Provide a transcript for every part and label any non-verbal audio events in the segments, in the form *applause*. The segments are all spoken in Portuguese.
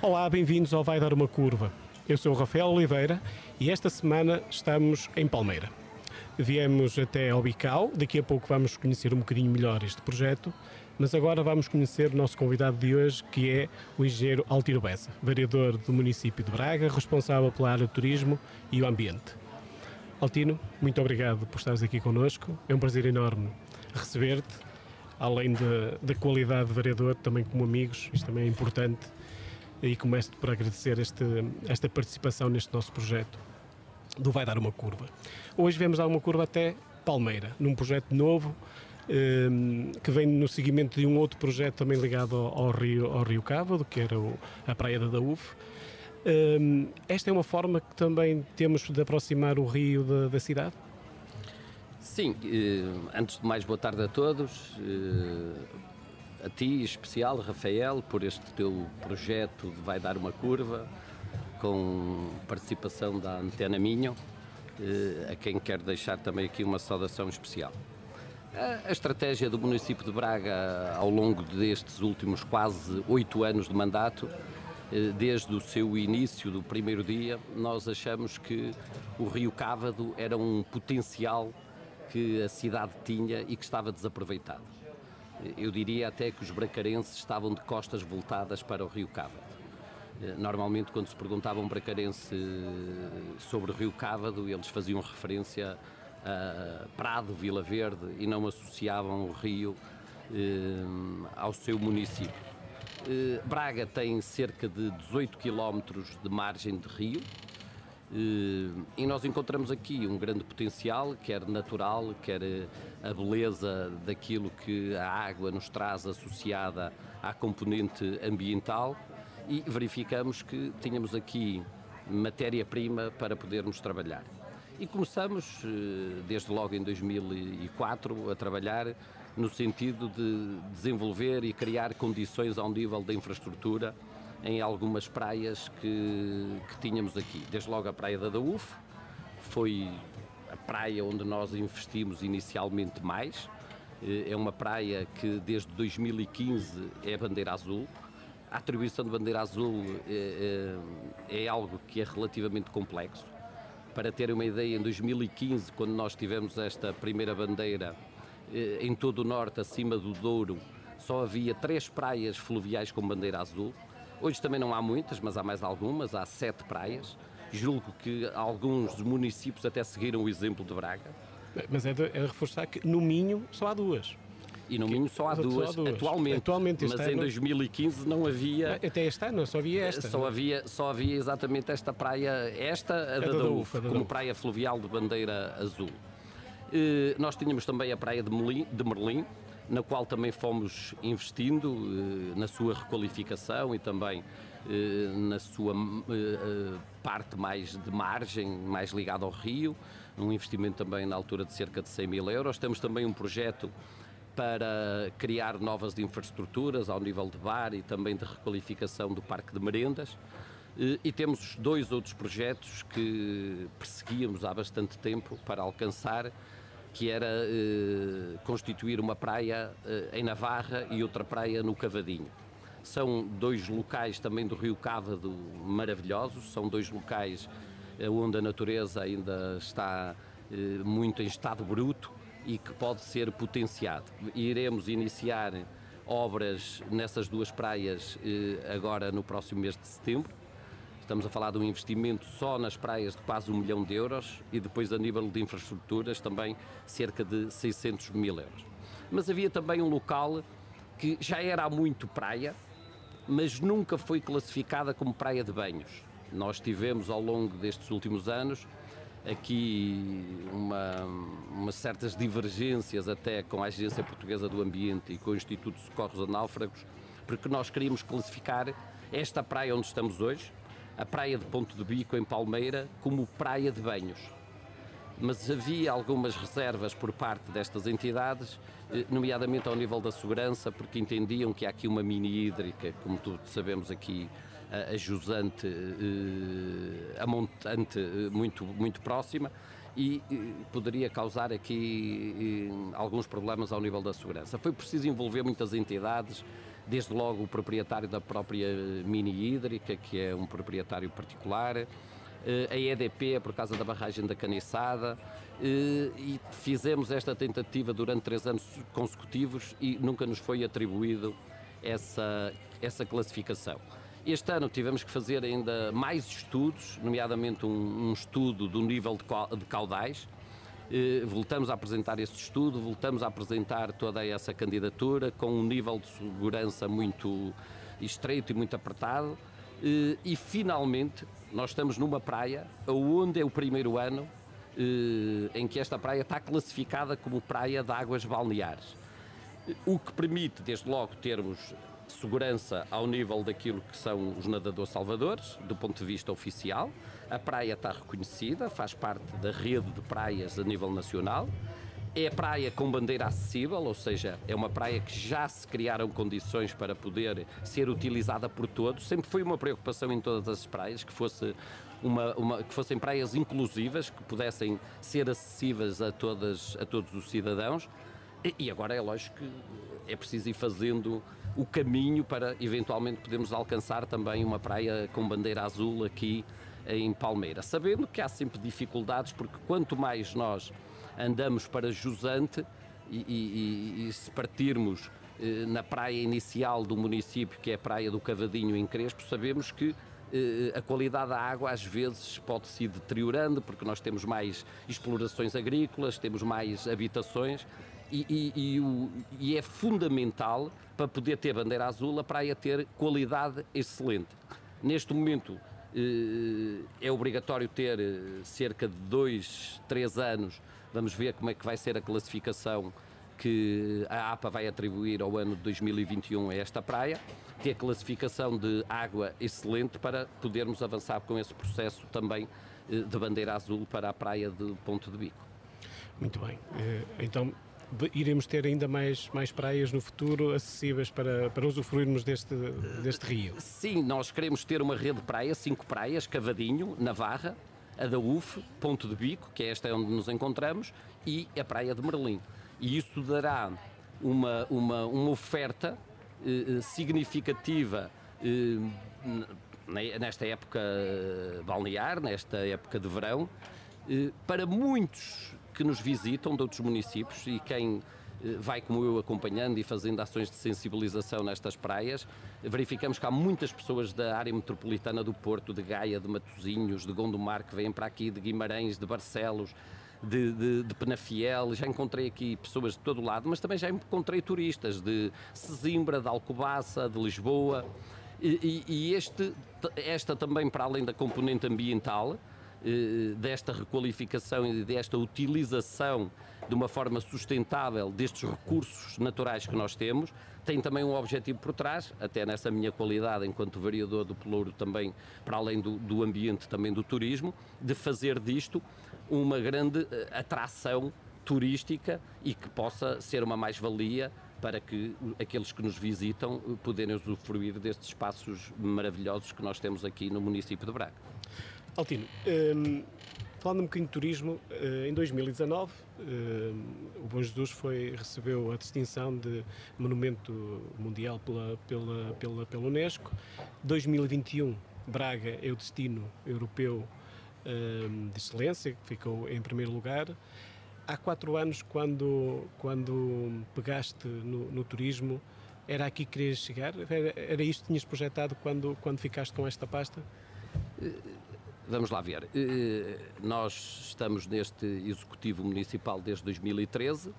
Olá, bem-vindos ao Vai Dar uma Curva. Eu sou o Rafael Oliveira e esta semana estamos em Palmeira. Viemos até ao Bical, daqui a pouco vamos conhecer um bocadinho melhor este projeto, mas agora vamos conhecer o nosso convidado de hoje, que é o engenheiro Altiro Bessa, vereador do município de Braga, responsável pela área de turismo e o ambiente. Altino, muito obrigado por estares aqui connosco, é um prazer enorme receber-te, além da qualidade de vereador, também como amigos, isto também é importante, e começo por agradecer este, esta participação neste nosso projeto do Vai Dar Uma Curva. Hoje vemos dar uma curva até Palmeira, num projeto novo um, que vem no seguimento de um outro projeto também ligado ao, Rio, ao Rio Cávado, que era a Praia da Daúf. Um, esta é uma forma que também temos de aproximar o rio da, da cidade? Sim, eh, antes de mais, boa tarde a todos. Eh, a ti, especial, Rafael, por este teu projeto de Vai Dar uma Curva, com participação da Antena Minho, eh, a quem quero deixar também aqui uma saudação especial. A, estratégia do município de Braga ao longo destes últimos quase oito anos de mandato, desde o seu início do primeiro dia, nós achamos que o Rio Cávado era um potencial que a cidade tinha e que estava desaproveitado. Eu diria até que os bracarenses estavam de costas voltadas para o Rio Cávado. Eh, normalmente, quando se perguntava a um bracarense eh, sobre o Rio Cávado, eles faziam referência a Prado, Vila Verde e não associavam o rio eh, ao seu município. Braga tem cerca de 18 quilómetros de margem de rio, e nós encontramos aqui um grande potencial, quer natural, quer a beleza daquilo que a água nos traz associada à componente ambiental e verificamos que tínhamos aqui matéria-prima para podermos trabalhar. E começamos, eh, desde logo em 2004, a trabalhar no sentido de desenvolver e criar condições ao nível da infraestrutura em algumas praias que, que tínhamos aqui. Desde logo a Praia da Daúf, foi a praia onde nós investimos inicialmente mais. Eh, é uma praia que desde 2015 é bandeira azul. A atribuição de bandeira azul é, é, é algo que é relativamente complexo. Para terem uma ideia, em 2015, quando nós tivemos esta primeira bandeira em todo o norte, acima do Douro, só havia três praias fluviais com bandeira azul. Hoje também não há muitas, mas há mais algumas, há sete praias. Julgo que alguns municípios até seguiram o exemplo de Braga. Mas é de, é de reforçar que no Minho só há duas. E no Minho só há, duas, só há duas, atualmente. atualmente mas ano, em 2015 não havia. Até este ano só havia esta. Só havia, só havia exatamente esta praia, esta, a, a da, da UF, como da praia fluvial de bandeira azul. E, nós tínhamos também a praia de Merlim, de Merlim na qual também fomos investindo eh, na sua requalificação e também eh, na sua eh, parte mais de margem, mais ligada ao rio, um investimento também na altura de cerca de 100 mil euros. Temos também um projeto para criar novas infraestruturas ao nível de bar e também de requalificação do parque de merendas. E temos dois outros projetos que perseguíamos há bastante tempo para alcançar que era eh, constituir uma praia eh, em Navarra e outra praia no Cavadinho. São dois locais também do Rio Cávado maravilhosos, são dois locais eh, onde a natureza ainda está eh, muito em estado bruto e que pode ser potenciado. Iremos iniciar obras nessas duas praias eh, agora no próximo mês de setembro Estamos a falar de um investimento só nas praias de quase um milhão de euros e depois a nível de infraestruturas também cerca de 600 mil euros. Mas havia também um local que já era há muito praia, mas nunca foi classificada como praia de banhos. Nós tivemos ao longo destes últimos anos aqui uma, certas divergências até com a Agência Portuguesa do Ambiente e com o Instituto de Socorros a Náufragos, porque nós queríamos classificar esta praia onde estamos hoje, a praia de Ponto de Bico, em Palmeira, como praia de banhos. Mas havia algumas reservas por parte destas entidades, eh, nomeadamente ao nível da segurança, porque entendiam que há aqui uma mini hídrica, como todos sabemos aqui, a jusante, eh, a montante eh, muito, muito próxima, e, poderia causar aqui alguns problemas ao nível da segurança. Foi preciso envolver muitas entidades, desde logo o proprietário da própria mini hídrica, que é um proprietário particular, eh, a EDP por causa da barragem da Caniçada eh, e fizemos esta tentativa durante três anos consecutivos e nunca nos foi atribuído essa, essa classificação. Este ano tivemos que fazer ainda mais estudos, nomeadamente um, um estudo do nível de, de caudais. Eh, voltamos a apresentar esse estudo, voltamos a apresentar toda essa candidatura com um nível de segurança muito estreito e muito apertado. Eh, e finalmente nós estamos numa praia onde é o primeiro ano eh, em que esta praia está classificada como praia de águas balneares. O que permite, desde logo, termos segurança ao nível daquilo que são os nadadores salvadores, do ponto de vista oficial. A praia está reconhecida, faz parte da rede de praias a nível nacional. É praia com bandeira acessível, ou seja, é uma praia que já se criaram condições para poder ser utilizada por todos. Sempre foi uma preocupação em todas as praias que fosse uma, uma, que fossem praias inclusivas, que pudessem ser acessíveis a, todas, a todos os cidadãos. E, e agora é lógico que é preciso ir fazendo o caminho para eventualmente podermos alcançar também uma praia com bandeira azul aqui em Palmeira. Sabendo que há sempre dificuldades, porque quanto mais nós andamos para Jusante e, e, e se partirmos eh, na praia inicial do município, que é a Praia do Cavadinho em Crespo, sabemos que eh, a qualidade da água às vezes pode se deteriorando, porque nós temos mais explorações agrícolas, temos mais habitações e, e, e, o, e, é fundamental para poder ter bandeira azul a praia ter qualidade excelente. Neste momento eh, é obrigatório ter eh, cerca de dois, três anos. Vamos ver como é que vai ser a classificação que a APA vai atribuir ao ano de 2021 a esta praia, ter a classificação de água excelente para podermos avançar com esse processo também eh, de bandeira azul para a praia de Ponto de Bico. Muito bem. Então, iremos ter ainda mais, mais praias no futuro acessíveis para, para usufruirmos deste, deste rio? Sim, nós queremos ter uma rede de praias, cinco praias, Cavadinho, Navarra, a da UF, Ponto de Bico, que é esta onde nos encontramos, e a praia de Merlim. E isso dará uma, uma, uma oferta eh, significativa eh, nesta época balnear, nesta época de verão, eh, para muitos que nos visitam de outros municípios e quem eh, vai como eu acompanhando e fazendo ações de sensibilização nestas praias, verificamos que há muitas pessoas da área metropolitana do Porto, de Gaia, de Matosinhos, de Gondomar, que vêm para aqui, de Guimarães, de Barcelos, de, de, de, Penafiel, já encontrei aqui pessoas de todo lado, mas também já encontrei turistas de Sesimbra, de Alcobaça, de Lisboa. E, e este, esta também, para além da componente ambiental, desta requalificação e desta utilização de uma forma sustentável destes recursos naturais que nós temos, tem também um objetivo por trás, até nessa minha qualidade enquanto variador do Pelouro também, para além do, do ambiente também do turismo, de fazer disto uma grande eh, atração turística e que possa ser uma mais-valia para que aqueles que nos visitam eh, poderem usufruir destes espaços maravilhosos que nós temos aqui no município de Braga. Altino, um, falando um bocadinho de turismo, uh, em 2019 uh, o Bom Jesus foi, recebeu a distinção de Monumento Mundial pela, pela, pela, pela Unesco. 2021, Braga é o destino europeu um, de excelência, que ficou em primeiro lugar. Há quatro anos, quando, quando pegaste no, no turismo, era aqui que querias chegar? Era, era isto que tinhas projetado quando, quando ficaste com esta pasta? Vamos lá ver. Eh, nós estamos neste Executivo Municipal desde 2013.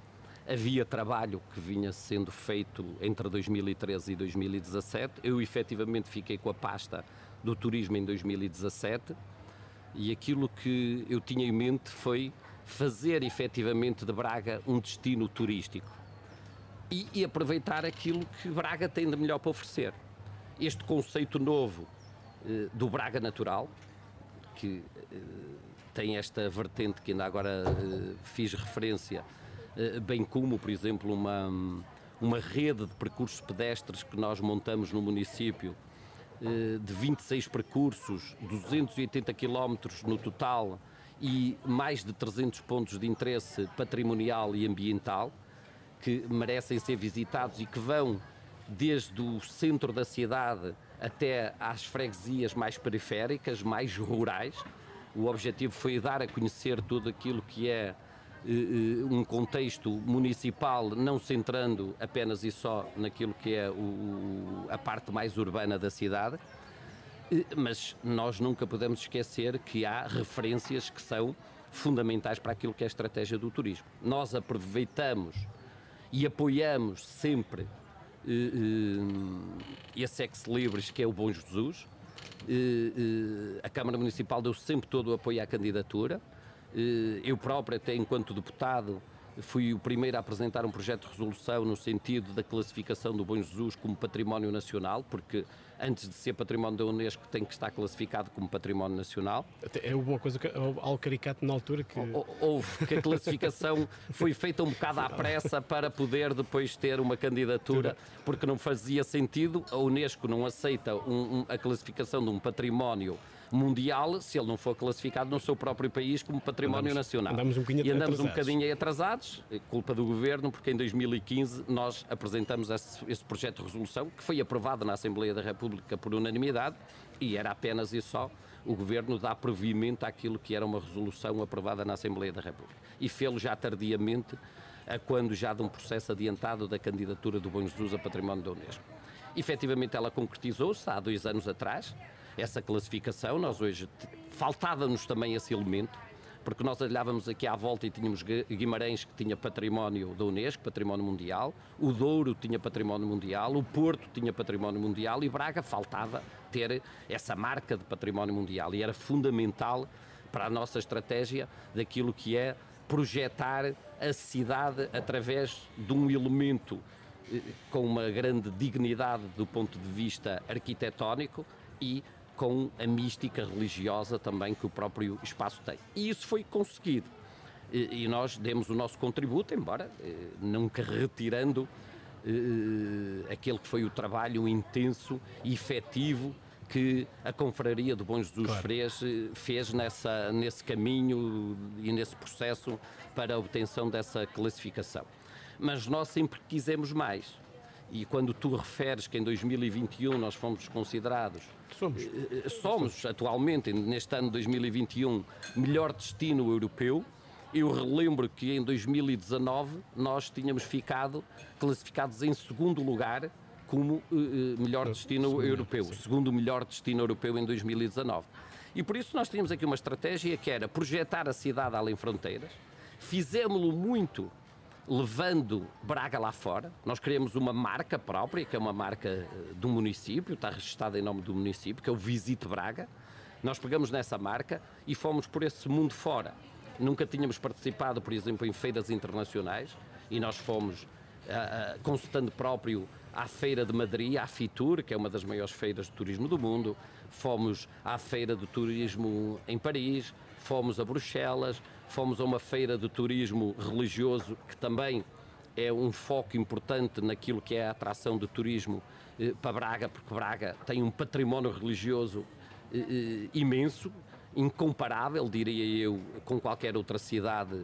Havia trabalho que vinha sendo feito entre 2013 e 2017. Eu efetivamente fiquei com a pasta do turismo em 2017 e aquilo que eu tinha em mente foi fazer efetivamente de Braga um destino turístico e, e aproveitar aquilo que Braga tem de melhor para oferecer. Este conceito novo eh, do Braga Natural, que uh, tem esta vertente que ainda agora uh, fiz referência, uh, bem como, por exemplo, uma, uma rede de percursos pedestres que nós montamos no município, de 26 percursos, 280 quilómetros no total, e mais de 300 pontos de interesse patrimonial e ambiental que merecem ser visitados e que vão desde o centro da cidade até às freguesias mais periféricas, mais rurais. O objetivo foi dar a conhecer tudo aquilo que é eh, eh, um contexto municipal, não centrando apenas e só naquilo que é o, a parte mais urbana da cidade, eh, mas nós nunca podemos esquecer que há referências que são fundamentais para aquilo que é a estratégia do turismo. Nós aproveitamos e apoiamos sempre esse ex-libris que é o Bom Jesus. A Câmara Municipal deu sempre todo o apoio à candidatura. Eu próprio, até enquanto deputado, Fui o primeiro a apresentar um projeto de resolução no sentido da classificação do Bom Jesus como património nacional, porque antes de ser património da Unesco tem que estar classificado como património nacional. É uma coisa que, algo caricato na altura que. Houve que a classificação *laughs* foi feita um bocado à pressa para poder depois ter uma candidatura, porque não fazia sentido, a Unesco não aceita um, um, a classificação de um património mundial se ele não for classificado no seu próprio país como património andamos, nacional. Andamos um bocadinho e andamos atrasados. um bocadinho atrasados, é culpa do governo, porque em 2015 nós apresentamos esse, esse projeto de resolução que foi aprovado na Assembleia da República por unanimidade e era apenas e só o governo dar provimento àquilo que era uma resolução aprovada na Assembleia da República. E fê-lo já tardiamente, a quando já de um processo adiantado da candidatura do Bom Jesus a património da Unesco. Efetivamente, ela concretizou-se há dois anos atrás, essa classificação. Nós hoje faltava-nos também esse elemento, porque nós olhávamos aqui à volta e tínhamos Guimarães que tinha património da Unesco, património mundial, o Douro tinha património mundial, o Porto tinha património mundial e Braga faltava ter essa marca de património mundial e era fundamental para a nossa estratégia daquilo que é projetar a cidade através de um elemento eh, com uma grande dignidade do ponto de vista arquitetónico e com a mística religiosa também que o próprio espaço tem. E isso foi conseguido. E, e nós demos o nosso contributo, embora eh, nunca retirando eh, aquele que foi o trabalho intenso e efetivo que a Confraria do Bom Jesus claro. fez, eh, fez nessa, nesse caminho e nesse processo para a obtenção dessa classificação. Mas nós sempre quisemos mais. E quando tu referes que em 2021 nós fomos considerados. Somos. Eh, eh, somos, atualmente, neste ano de 2021, melhor destino europeu. Eu relembro que em 2019 nós tínhamos ficado classificados em segundo lugar como uh, melhor destino segundo, europeu, sim. segundo melhor destino europeu em 2019. E por isso nós tínhamos aqui uma estratégia que era projetar a cidade além fronteiras. Fizemos-lo muito levando Braga lá fora. Nós criamos uma marca própria, que é uma marca eh, do município, está registrada em nome do município, que é o Visite Braga. Nós pegamos nessa marca e fomos por esse mundo fora. Nunca tínhamos participado, por exemplo, em feiras internacionais e nós fomos, uh, uh, consultando próprio, à Feira de Madrid, à FITUR, que é uma das maiores feiras de turismo do mundo. Fomos à Feira de Turismo em Paris, fomos a Bruxelas, fomos a uma feira de turismo religioso que também é um foco importante naquilo que é a atração de turismo eh, para Braga, porque Braga tem um património religioso eh, eh imenso, incomparável, diria eu, com qualquer outra cidade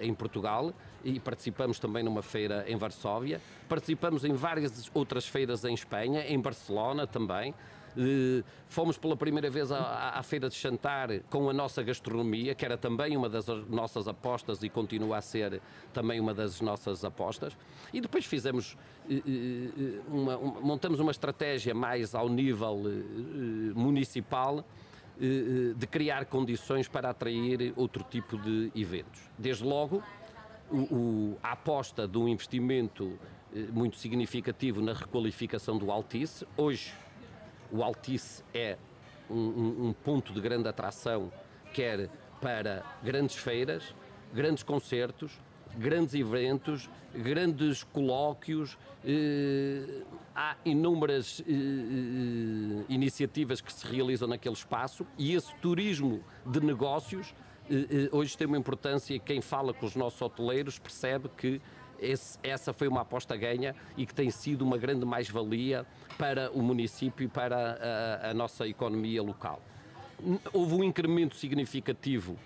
em Portugal e participamos também numa feira em Varsóvia, participamos em várias outras feiras em Espanha, em Barcelona também. Eh, fomos pela primeira vez à, à, Feira de Chantar com a nossa gastronomia, que era também uma das nossas apostas e continua a ser também uma das nossas apostas. E depois fizemos, eh, uma, montamos uma estratégia mais ao nível municipal de criar condições para atrair outro tipo de eventos. Desde logo, o, o, a aposta de um investimento muito significativo na requalificação do Altice. Hoje, o Altice é um, um, um ponto de grande atração, quer para grandes feiras, grandes concertos, grandes eventos, grandes colóquios, eh, há inúmeras eh, eh, iniciativas que se realizam naquele espaço e esse turismo de negócios eh, eh, hoje tem uma importância e quem fala com os nossos hoteleiros percebe que esse, essa foi uma aposta ganha e que tem sido uma grande mais-valia para o município e para a, a, nossa economia local. Houve um incremento significativo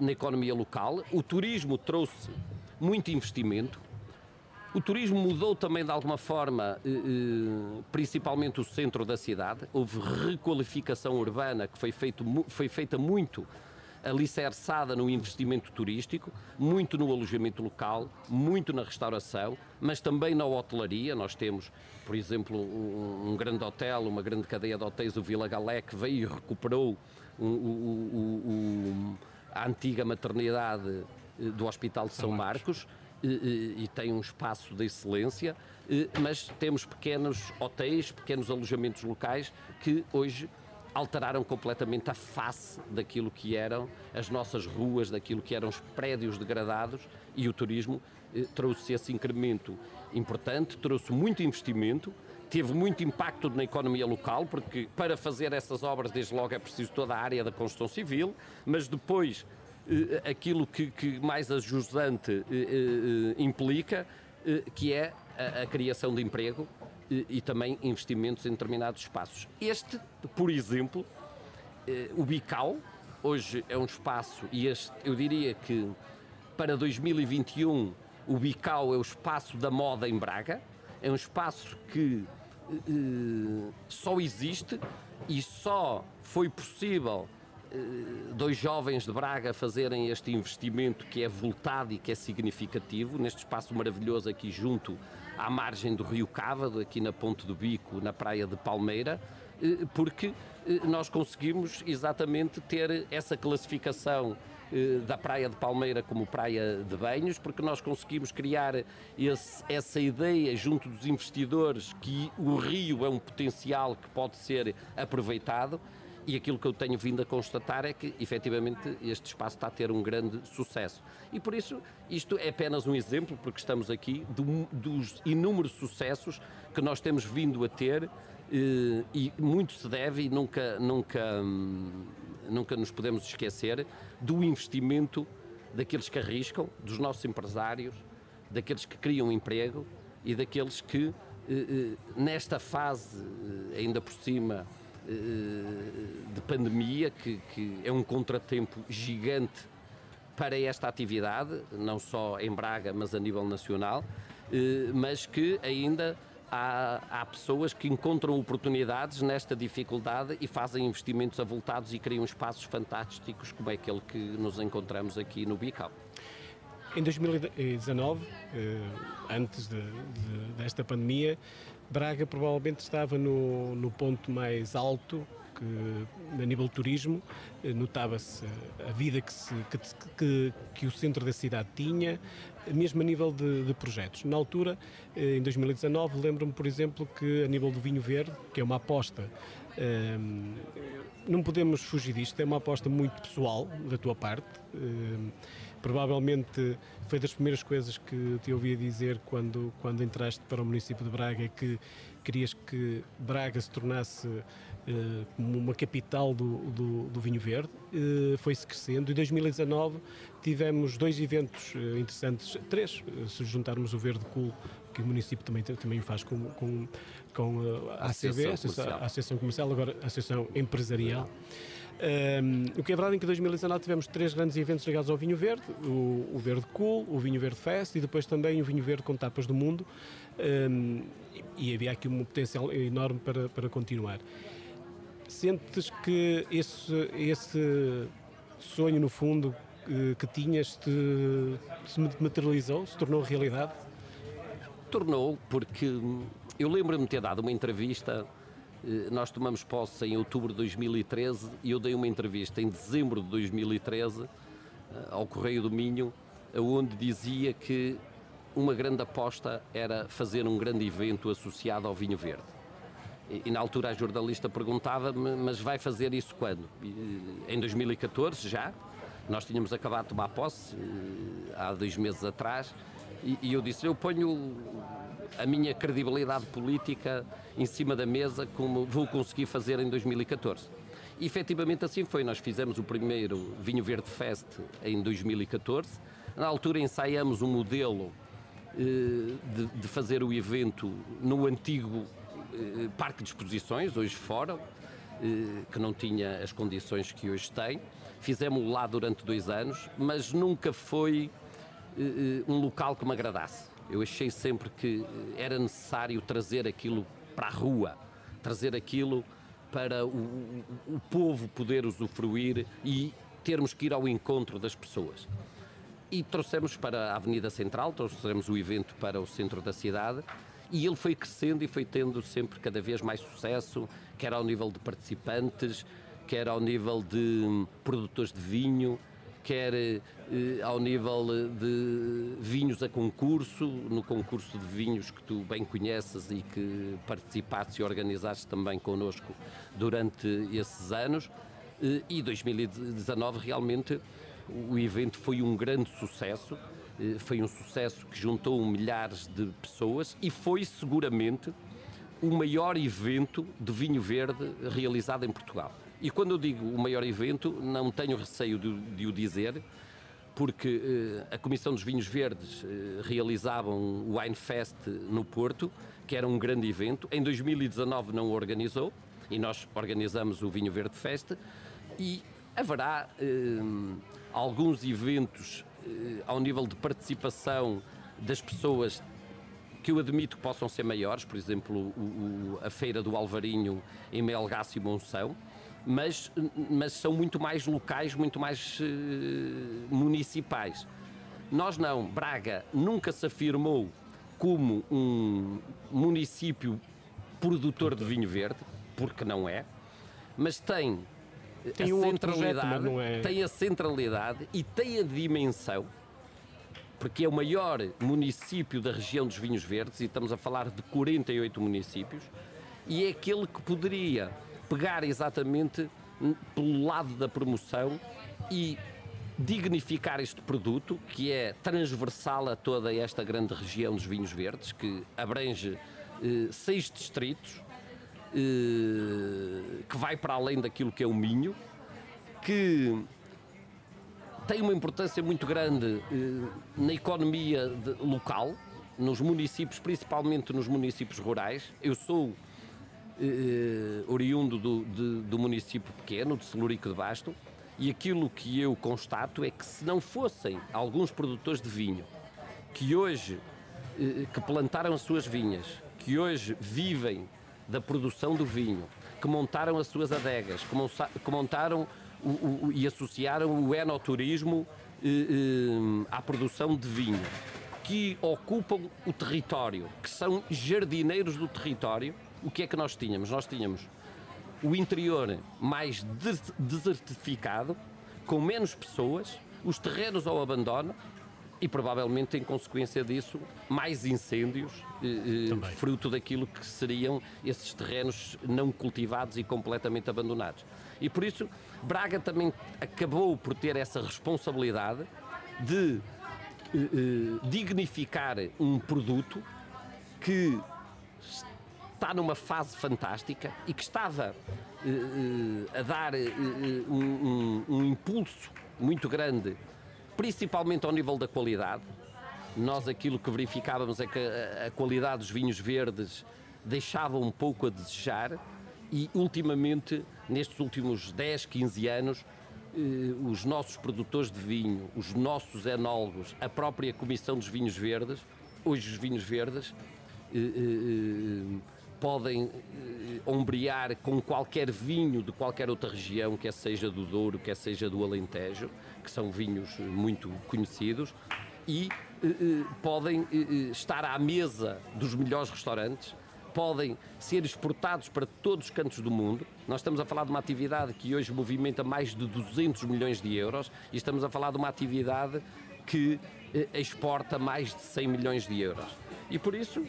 na economia local. O turismo trouxe muito investimento. O turismo mudou também de alguma forma, eh, eh, principalmente o centro da cidade. Houve requalificação urbana que foi, feito, foi feita muito alicerçada no investimento turístico, muito no alojamento local, muito na restauração, mas também na hotelaria. Nós temos, por exemplo, um, um grande hotel, uma grande cadeia de hotéis, o Vila Galé, que veio e recuperou o, o, a antiga maternidade eh, do Hospital de São Marcos. E, e, tem um espaço de excelência, mas temos pequenos hotéis, pequenos alojamentos locais que hoje alteraram completamente a face daquilo que eram as nossas ruas, daquilo que eram os prédios degradados e o turismo eh, trouxe esse incremento importante, trouxe muito investimento, teve muito impacto na economia local, porque para fazer essas obras, desde logo, é preciso toda a área da construção civil, mas depois eh, aquilo que, que mais a jusante eh, eh, implica, eh, que é a, a criação de emprego e, e, também investimentos em determinados espaços. Este, por exemplo, eh, o Bical, hoje é um espaço, e este, eu diria que para 2021 o Bical é o espaço da moda em Braga, é um espaço que eh, só existe e só foi possível eh, dois jovens de Braga fazerem este investimento que é voltado e que é significativo, neste espaço maravilhoso aqui junto à margem do Rio Cávado, aqui na Ponte do Bico, na praia de Palmeira, porque nós conseguimos exatamente ter essa classificação da Praia de Palmeira como Praia de Banhos, porque nós conseguimos criar esse, essa ideia junto dos investidores que o rio é um potencial que pode ser aproveitado e aquilo que eu tenho vindo a constatar é que, efetivamente, este espaço está a ter um grande sucesso. E por isso, isto é apenas um exemplo, porque estamos aqui, do, dos inúmeros sucessos que nós temos vindo a ter eh, e muito se deve e nunca, nunca, hum, nunca nos podemos esquecer do investimento daqueles que arriscam, dos nossos empresários, daqueles que criam emprego e daqueles que, eh, eh, nesta fase, ainda por cima, de pandemia, que, que é um contratempo gigante para esta atividade, não só em Braga, mas a nível nacional, mas que ainda há, há, pessoas que encontram oportunidades nesta dificuldade e fazem investimentos avultados e criam espaços fantásticos como é aquele que nos encontramos aqui no Bical. Em 2019, eh, antes de, de, desta pandemia, Braga provavelmente estava no, no ponto mais alto que, a nível de turismo, eh, notava-se a vida que, se, que, que, que, o centro da cidade tinha, mesmo a nível de, de projetos. Na altura, eh, em 2019, lembro-me, por exemplo, que a nível do vinho verde, que é uma aposta, ehm, não podemos fugir disto, é uma aposta muito pessoal da tua parte. Ehm, provavelmente foi das primeiras coisas que te ouvi dizer quando, quando entraste para o município de Braga, é que querias que Braga se tornasse como uma capital do, do, do vinho verde. Uh, Foi-se crescendo. Em 2019 tivemos dois eventos uh, interessantes, três, se juntarmos o Verde Cool, que o município também, também faz com, com, com a ACB, a Associação, a Associação Comercial, agora a Associação Empresarial. Um, o que é verdade é que em 2019 tivemos três grandes eventos ligados ao vinho verde, o, o Verde Cool, o Vinho Verde Fest e depois também o Vinho Verde com Tapas do Mundo um, e, havia aqui um potencial enorme para, para continuar. Sentes que esse, esse sonho no fundo que, tinhas te, se materializou, se tornou realidade? Tornou, porque eu lembro-me de ter dado uma entrevista eh, nós tomamos posse em outubro de 2013 e eu dei uma entrevista em dezembro de 2013 eh, ao Correio do Minho, onde dizia que uma grande aposta era fazer um grande evento associado ao vinho verde. E, na altura a jornalista perguntava-me, mas vai fazer isso quando? Eh, em 2014 já. Nós tínhamos acabado de tomar posse há dois meses atrás e, eu disse, eu ponho a minha credibilidade política em cima da mesa, como vou conseguir fazer em 2014. E efetivamente assim foi. Nós fizemos o primeiro Vinho Verde Fest em 2014. Na altura ensaiamos um modelo eh, de, de, fazer o evento no antigo eh, Parque de Exposições, hoje fora, eh, que não tinha as condições que hoje tem. fizemos lá durante dois anos, mas nunca foi um local que me agradasse. Eu achei sempre que era necessário trazer aquilo para a rua, trazer aquilo para o, o povo poder usufruir e termos que ir ao encontro das pessoas. E trouxemos para a Avenida Central, trouxemos o evento para o centro da cidade e ele foi crescendo e foi tendo sempre cada vez mais sucesso, quer ao nível de participantes, quer ao nível de hum, produtores de vinho, quer eh, ao nível de vinhos a concurso, no concurso de vinhos que tu bem conheces e que participaste e organizaste também connosco durante esses anos. Eh, e 2019 realmente o evento foi um grande sucesso, foi um sucesso que juntou milhares de pessoas e foi seguramente o maior evento de vinho verde realizado em Portugal. E quando eu digo o maior evento, não tenho receio de, de o dizer, porque eh, a Comissão dos Vinhos Verdes eh, realizava um Wine Fest no Porto, que era um grande evento. Em 2019 não o organizou, e nós organizamos o Vinho Verde Fest, e haverá eh, alguns eventos eh, ao nível de participação das pessoas que eu admito que possam ser maiores, por exemplo, o, o, a Feira do Alvarinho em Melgaço e Monção, mas, mas são muito mais locais, muito mais uh, municipais. Nós não. Braga nunca se afirmou como um município produtor de vinho verde, porque não é, mas tem, tem a um centralidade, projeto, é... tem a centralidade e tem a dimensão, porque é o maior município da região dos vinhos verdes e estamos a falar de 48 municípios e é aquele que poderia pegar exatamente pelo lado da promoção e dignificar este produto, que é transversal a toda esta grande região dos vinhos verdes, que abrange eh, seis distritos, que vai para além daquilo que é o Minho, que tem uma importância muito grande eh, na economia local, nos municípios, principalmente nos municípios rurais. Eu sou eh, oriundo do, de, do município pequeno, de Celurico de Basto, e aquilo que eu constato é que se não fossem alguns produtores de vinho que hoje eh, que plantaram as suas vinhas, que hoje vivem da produção do vinho, que montaram as suas adegas, que, montaram o, o, e associaram o enoturismo eh, eh, à produção de vinho, que ocupam o território, que são jardineiros do território o que é que nós tínhamos? Nós tínhamos o interior mais desertificado, com menos pessoas, os terrenos ao abandono e provavelmente em consequência disso mais incêndios, eh, eh fruto daquilo que seriam esses terrenos não cultivados e completamente abandonados. E por isso Braga também acabou por ter essa responsabilidade de eh, eh dignificar um produto que está numa fase fantástica e que estava uh, a dar um, um, um impulso muito grande, principalmente ao nível da qualidade. Nós aquilo que verificávamos é que a, qualidade dos vinhos verdes deixava um pouco a desejar e ultimamente, nestes últimos 10, 15 anos, os nossos produtores de vinho, os nossos enólogos, a própria Comissão dos Vinhos Verdes, hoje os vinhos verdes, podem eh, ombrear com qualquer vinho de qualquer outra região, quer seja do Douro, quer seja do Alentejo, que são vinhos muito conhecidos, e eh, eh podem eh, estar à mesa dos melhores restaurantes, podem ser exportados para todos os cantos do mundo. Nós estamos a falar de uma atividade que hoje movimenta mais de 200 milhões de euros e estamos a falar de uma atividade que exporta mais de 100 milhões de euros. E por isso,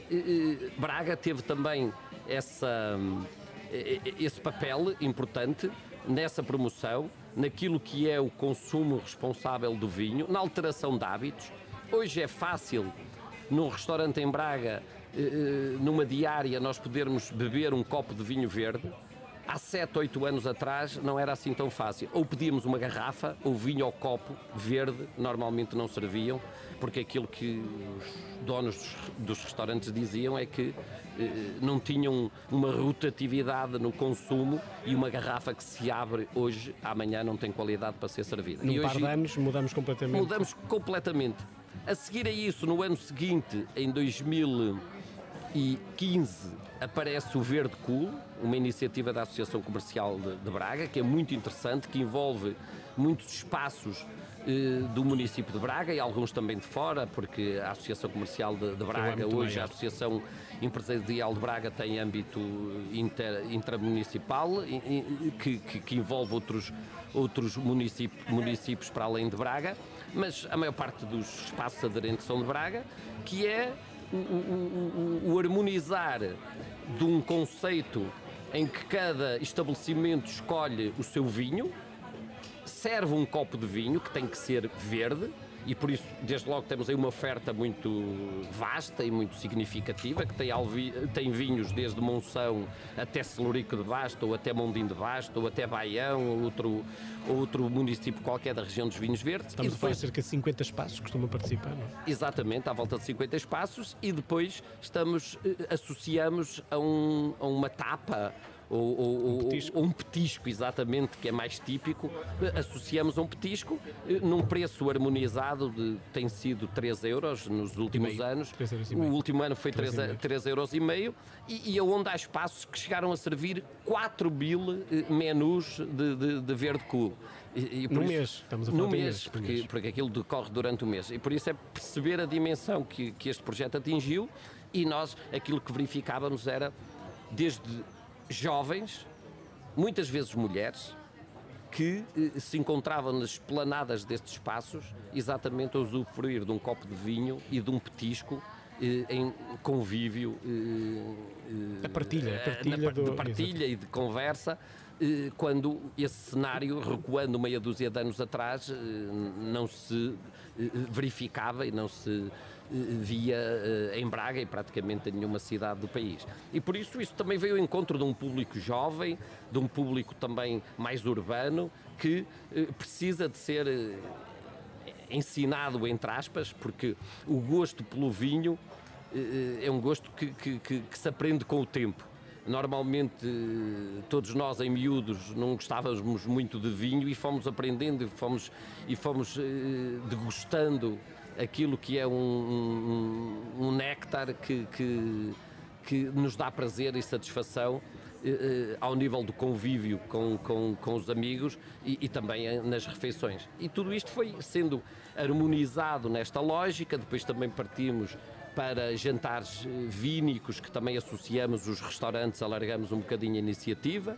Braga teve também essa, esse papel importante nessa promoção, naquilo que é o consumo responsável do vinho, na alteração de hábitos. Hoje é fácil, num restaurante em Braga, numa diária, nós podermos beber um copo de vinho verde. há 7, 8 anos atrás não era assim tão fácil. Ou pedíamos uma garrafa, ou vinho ao copo verde, normalmente não serviam, porque aquilo que os donos dos restaurantes diziam é que eh, não tinham uma rotatividade no consumo e uma garrafa que se abre hoje, amanhã não tem qualidade para ser servida. Num e hoje de anos mudamos completamente. mudamos completamente. A seguir a isso, no ano seguinte, em 2015, aparece o Verde Cool, uma iniciativa da Associação Comercial de, de Braga, que é muito interessante, que envolve muitos espaços do município de Braga e alguns também de fora, porque a Associação Comercial de, de Braga, âmbito hoje maior. a Associação Empresarial de Braga tem âmbito inter, intramunicipal que, que- que envolve outros, outros municípios, municípios para além de Braga, mas a maior parte dos espaços aderentes são de Braga, que é o, o- o- o harmonizar de um conceito em que cada estabelecimento escolhe o seu vinho, serve um copo de vinho que tem que ser verde e por isso desde logo temos aí uma oferta muito vasta e muito significativa que tem, alvi- tem vinhos desde Monção até Celurico de Basto ou até Mondim de Basto ou até Baião ou outro, outro município qualquer da região dos vinhos verdes Estamos e a depois cerca de 50 espaços que costumam participar, não é? Exatamente, à volta de 50 espaços e depois estamos, eh, associamos a, um- a uma tapa ou, ou- ou- petisco. ou um petisco, exatamente, que é mais típico, associamos a um petisco eh, num preço harmonizado de, tem sido 3 euros nos últimos anos. O último ano foi Três 3, e meio. 3 euros e meio e, e onde há espaços que chegaram a servir 4 mil eh, menus de, de, de verde cool. E, e No isso- mês, estamos a falar no um mês, mês, porque, mês. porque aquilo decorre durante o mês. E por isso é perceber a dimensão que, que este projeto atingiu e nós aquilo que verificávamos era desde jovens, muitas vezes mulheres, que eh, se encontravam nas esplanadas destes espaços exatamente a usufruir de um copo de vinho e de um petisco eh, em convívio eh, eh, A partilha, a eh, partilha na do- de partilha e de conversa eh, quando esse cenário, recuando meia dúzia de anos atrás, não se verificava e não se via eh, em Braga e praticamente em nenhuma cidade do país. E por isso isso também veio ao encontro de um público jovem, de um público também mais urbano, que eh, precisa de ser eh, ensinado, entre aspas, porque o gosto pelo vinho é um gosto que, que- que- que se aprende com o tempo. Normalmente, todos nós em miúdos não gostávamos muito de vinho e fomos aprendendo e fomos, e fomos degustando aquilo que é um, um- um néctar que, que- que nos dá prazer e satisfação eh, eh, ao nível do convívio com, com, com os amigos e, e também nas refeições. E tudo isto foi sendo harmonizado nesta lógica, depois também partimos para jantares eh, vínicos que também associamos os restaurantes, alargamos um bocadinho a iniciativa.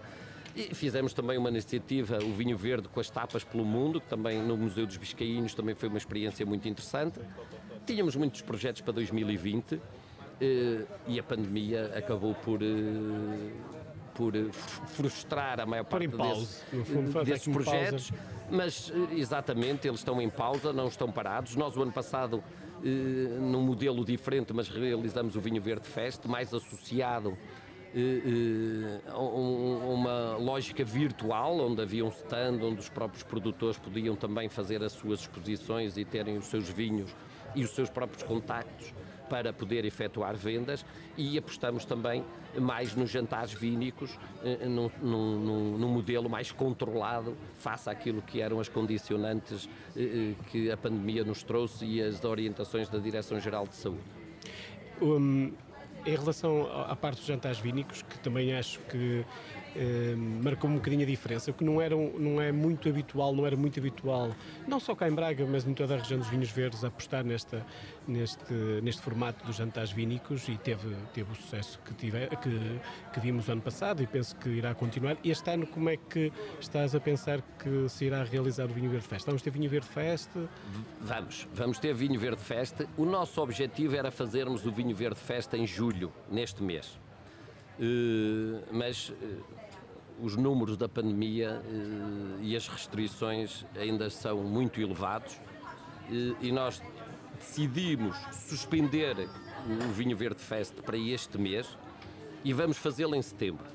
E fizemos também uma iniciativa, o vinho verde com as tapas pelo mundo, que também no Museu dos Biscaínos também foi uma experiência muito interessante. Tínhamos muitos projetos para 2020 eh, e a pandemia acabou por, eh, por eh, fr- frustrar a maior parte em pausa, desses, projetos, mas eh, exatamente eles estão em pausa, não estão parados. Nós, o ano passado, eh, num modelo diferente, mas realizamos o Vinho Verde Fest, mais associado uma lógica virtual, onde havia um stand, onde os próprios produtores podiam também fazer as suas exposições e terem os seus vinhos e os seus próprios contactos para poder efetuar vendas e apostamos também mais nos jantares vínicos, eh, num, num- num- modelo mais controlado face àquilo que eram as condicionantes eh, eh, que a pandemia nos trouxe e as orientações da Direção-Geral de Saúde. Um, em relação à parte dos jantares vínicos, que também acho que um, marcou um bocadinho a diferença, porque não, era, não é muito habitual, não era muito habitual, não só cá em Braga, mas em toda a região dos vinhos verdes, apostar nesta, neste, neste formato dos jantares vínicos e teve, teve o sucesso que, tive, que, que vimos ano passado e penso que irá continuar. Este ano, como é que estás a pensar que se irá realizar o Vinho Verde Fest? Vamos ter Vinho Verde Fest? Vamos, vamos ter Vinho Verde Festa. O nosso objetivo era fazermos o Vinho Verde Festa em julho, neste mês. Eh, mas eh, os números da pandemia eh, e as restrições ainda são muito elevados e nós decidimos suspender o Vinho Verde Fest para este mês e vamos fazê-lo em setembro.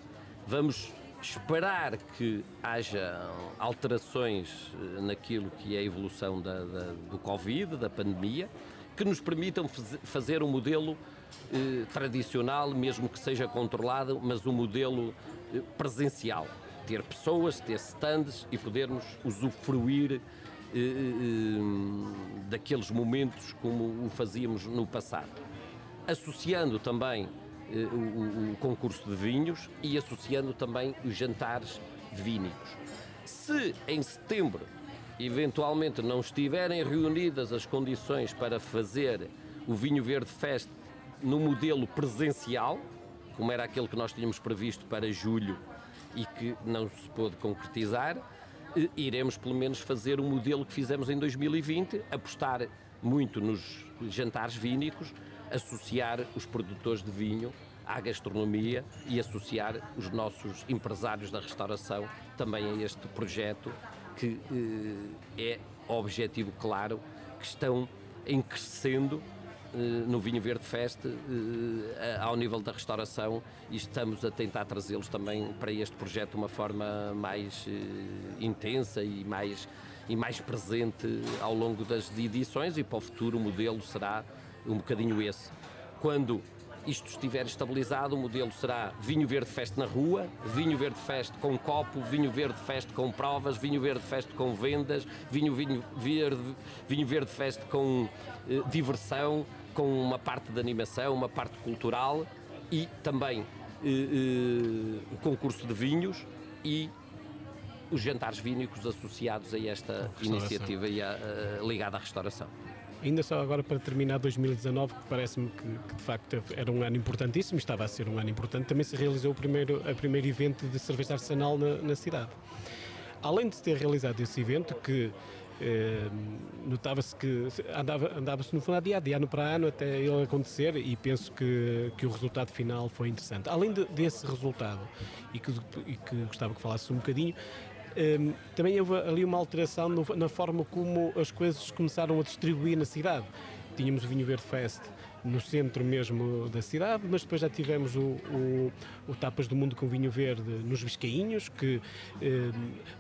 Vamos esperar que haja alterações naquilo que é a evolução da, da, do Covid, da pandemia, que nos permitam fazer um modelo eh, tradicional, mesmo que seja controlado, mas um modelo eh, presencial. Ter pessoas, ter stands e podermos usufruir eh, eh daqueles momentos como o fazíamos no passado. Associando também eh, o, o, concurso de vinhos e associando também os jantares vínicos. Se em setembro eventualmente não estiverem reunidas as condições para fazer o Vinho Verde Fest no modelo presencial, como era aquele que nós tínhamos previsto para julho e que não se pôde concretizar, eh, iremos pelo menos fazer o modelo que fizemos em 2020, apostar muito nos jantares vínicos, associar os produtores de vinho à gastronomia e associar os nossos empresários da restauração também a este projeto que eh, é objetivo claro que estão em crescendo no Vinho Verde Fest eh, ao nível da restauração e estamos a tentar trazê-los também para este projeto de uma forma mais eh, intensa e mais, e mais presente ao longo das edições e para o futuro o modelo será um bocadinho esse. Quando isto estiver estabilizado, o modelo será vinho verde fest na rua, vinho verde fest com copo, vinho verde fest com provas, vinho verde fest com vendas, vinho, vinho verde, vinho verde fest com eh, diversão, com uma parte de animação, uma parte cultural e também eh, eh, o concurso de vinhos e os jantares vínicos associados a esta iniciativa e a, a, ligada à restauração. Ainda só agora para terminar 2019, que parece-me que, que, de facto era um ano importantíssimo, estava a ser um ano importante, também se realizou o primeiro, a primeiro evento de cerveja artesanal na, na cidade. Além de se ter realizado esse evento, que eh, notava-se que andava-se andava no fundo a dia a dia, ano para ano, até ele acontecer, e penso que, que o resultado final foi interessante. Além de, desse resultado, e que, e que gostava que falasse um bocadinho, um, também houve ali uma alteração no, na forma como as coisas começaram a distribuir na cidade. Tínhamos o Vinho Verde Fest no centro mesmo da cidade, mas depois já tivemos o, o, o Tapas do Mundo com Vinho Verde nos Biscainhos, que eh,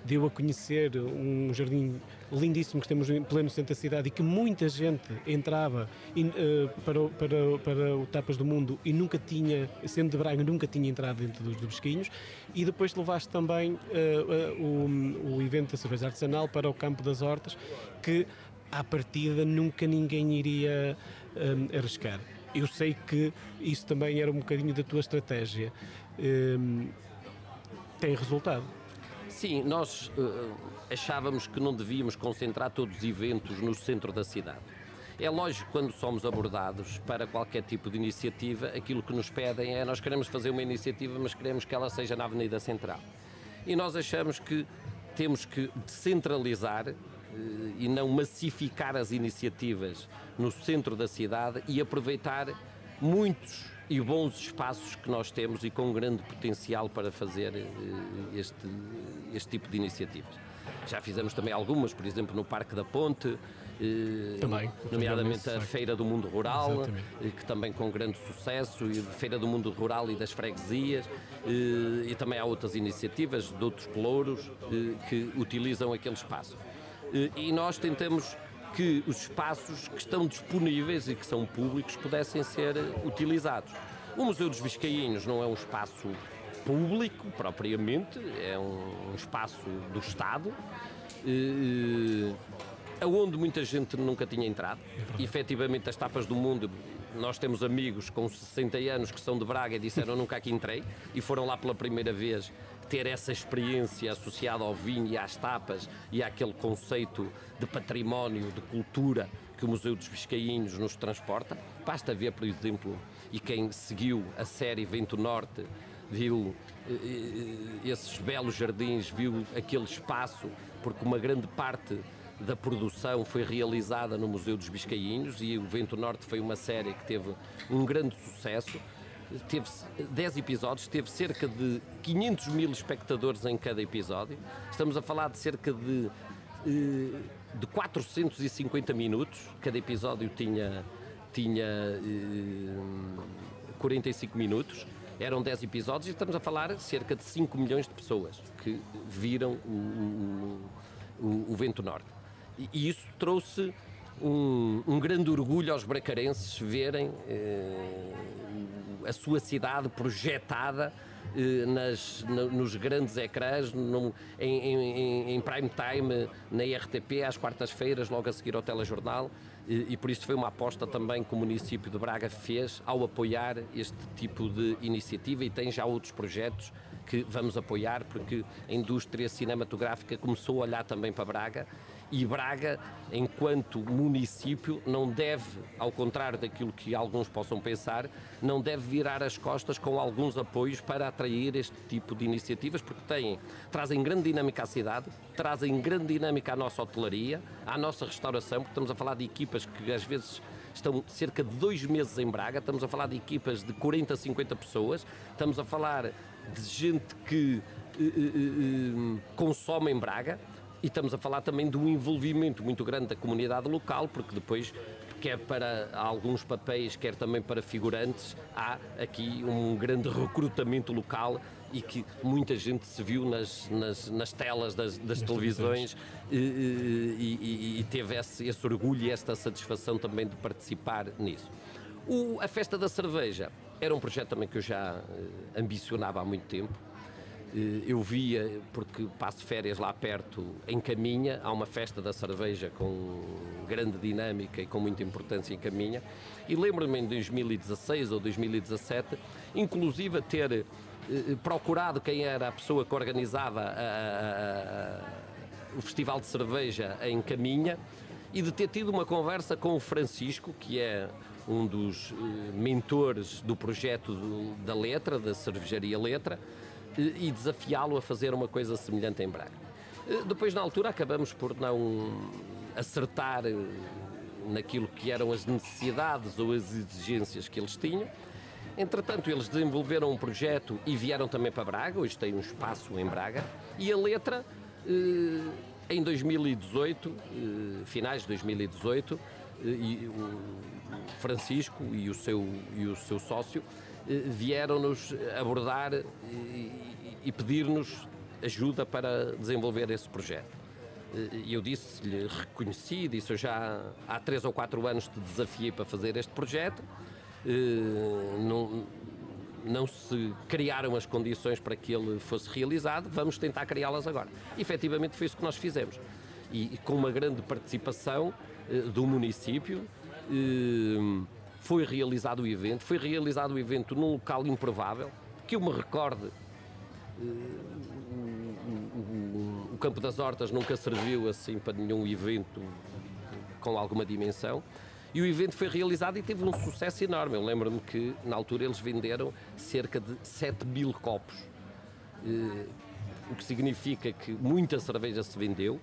deu a conhecer um jardim lindíssimo que temos em pleno centro da cidade e que muita gente entrava in, eh, para, para, para o Tapas do Mundo e nunca tinha, sendo de Braga, nunca tinha entrado dentro dos, dos Biscainhos. E depois levaste também eh, o, o evento da cerveja artesanal para o Campo das Hortas, que à partida nunca ninguém iria um, arriscar. Eu sei que isso também era um bocadinho da tua estratégia. Um, tem resultado. Sim, nós uh, achávamos que não devíamos concentrar todos os eventos no centro da cidade. É lógico, quando somos abordados para qualquer tipo de iniciativa, aquilo que nos pedem é nós queremos fazer uma iniciativa, mas queremos que ela seja na Avenida Central. E nós achamos que temos que descentralizar eh, e não massificar as iniciativas no centro da cidade e aproveitar muitos e bons espaços que nós temos e com grande potencial para fazer eh, este, este tipo de iniciativas. Já fizemos também algumas, por exemplo, no Parque da Ponte, eh, também, nomeadamente a Feira do Mundo Rural, Exatamente. que também com grande sucesso, e Feira do Mundo Rural e das Freguesias, e também há outras iniciativas de outros pelouros que utilizam aquele espaço. Eh, e nós tentamos que os espaços que estão disponíveis e que são públicos pudessem ser utilizados. O Museu dos Biscainhos não é um espaço público propriamente, é um espaço do Estado, eh, aonde muita gente nunca tinha entrado. É efetivamente, as tapas do mundo nós temos amigos com 60 anos que são de Braga e disseram nunca aqui entrei e foram lá pela primeira vez ter essa experiência associada ao vinho e às tapas e àquele conceito de património, de cultura que o Museu dos Biscainhos nos transporta. Basta ver, por exemplo, e quem seguiu a série Vento Norte viu eh, eh, esses belos jardins, viu aquele espaço, porque uma grande parte da produção foi realizada no Museu dos Biscainhos e o Vento Norte foi uma série que teve um grande sucesso. Teve 10 episódios, teve cerca de 500 mil espectadores em cada episódio. Estamos a falar de cerca de, eh, de 450 minutos. Cada episódio tinha, tinha 45 eh, minutos. eram 10 episódios e estamos a falar cerca de 5 milhões de pessoas que viram o, o, o, o Vento Norte. E isso trouxe um, um, grande orgulho aos bracarenses verem eh, a sua cidade projetada eh, nas, nos grandes ecrãs, em, em, em, prime time, na RTP, às quartas-feiras, logo a seguir ao telejornal. E, e, por isso foi uma aposta também que o município de Braga fez ao apoiar este tipo de iniciativa e tem já outros projetos que vamos apoiar porque a indústria cinematográfica começou a olhar também para Braga e Braga, enquanto município, não deve, ao contrário daquilo que alguns possam pensar, não deve virar as costas com alguns apoios para atrair este tipo de iniciativas, porque têm, trazem grande dinâmica à cidade, trazem grande dinâmica à nossa hotelaria, à nossa restauração, porque estamos a falar de equipas que às vezes estão cerca de dois meses em Braga, estamos a falar de equipas de 40, 50 pessoas, estamos a falar de gente que uh, uh, uh, consome em Braga, e estamos a falar também de um envolvimento muito grande da comunidade local, porque depois, quer para alguns papéis, quer também para figurantes, há aqui um grande recrutamento local e que muita gente se viu nas, nas, nas telas das, das televisões e, e, e, teve esse, esse orgulho e esta satisfação também de participar nisso. O, a Festa da Cerveja era um projeto também que eu já eh, ambicionava há muito tempo eu via, porque passo férias lá perto, em Caminha, há uma festa da cerveja com grande dinâmica e com muita importância em Caminha, e lembro-me em 2016 ou 2017, inclusive a ter eh, procurado quem era a pessoa que organizava a, a, a, o Festival de Cerveja em Caminha e de ter tido uma conversa com o Francisco, que é um dos eh, mentores do projeto da Letra, da Cervejaria Letra, e desafiá-lo a fazer uma coisa semelhante em Braga. Eh, depois, na altura, acabamos por não acertar eh, naquilo que eram as necessidades ou as exigências que eles tinham. Entretanto, eles desenvolveram um projeto e vieram também para Braga, hoje tem um espaço em Braga, e a letra, eh, em 2018, finais de 2018, e o Francisco e o seu, e o seu sócio vieram-nos abordar e, pedir-nos ajuda para desenvolver esse projeto. Eh, e eu disse-lhe, reconheci, disse eu já há três ou quatro anos te desafiei para fazer este projeto, eh, não, não se criaram as condições para que ele fosse realizado, vamos tentar criá-las agora. E, efetivamente foi isso que nós fizemos. E, e com uma grande participação do município, foi realizado o evento, foi realizado o evento num local improvável, que eu me recorde, eh, o Campo das Hortas nunca serviu assim para nenhum evento com alguma dimensão. E o evento foi realizado e teve um sucesso enorme. Eu lembro-me que na altura eles venderam cerca de 7 mil copos, eh, o que significa que muita cerveja se vendeu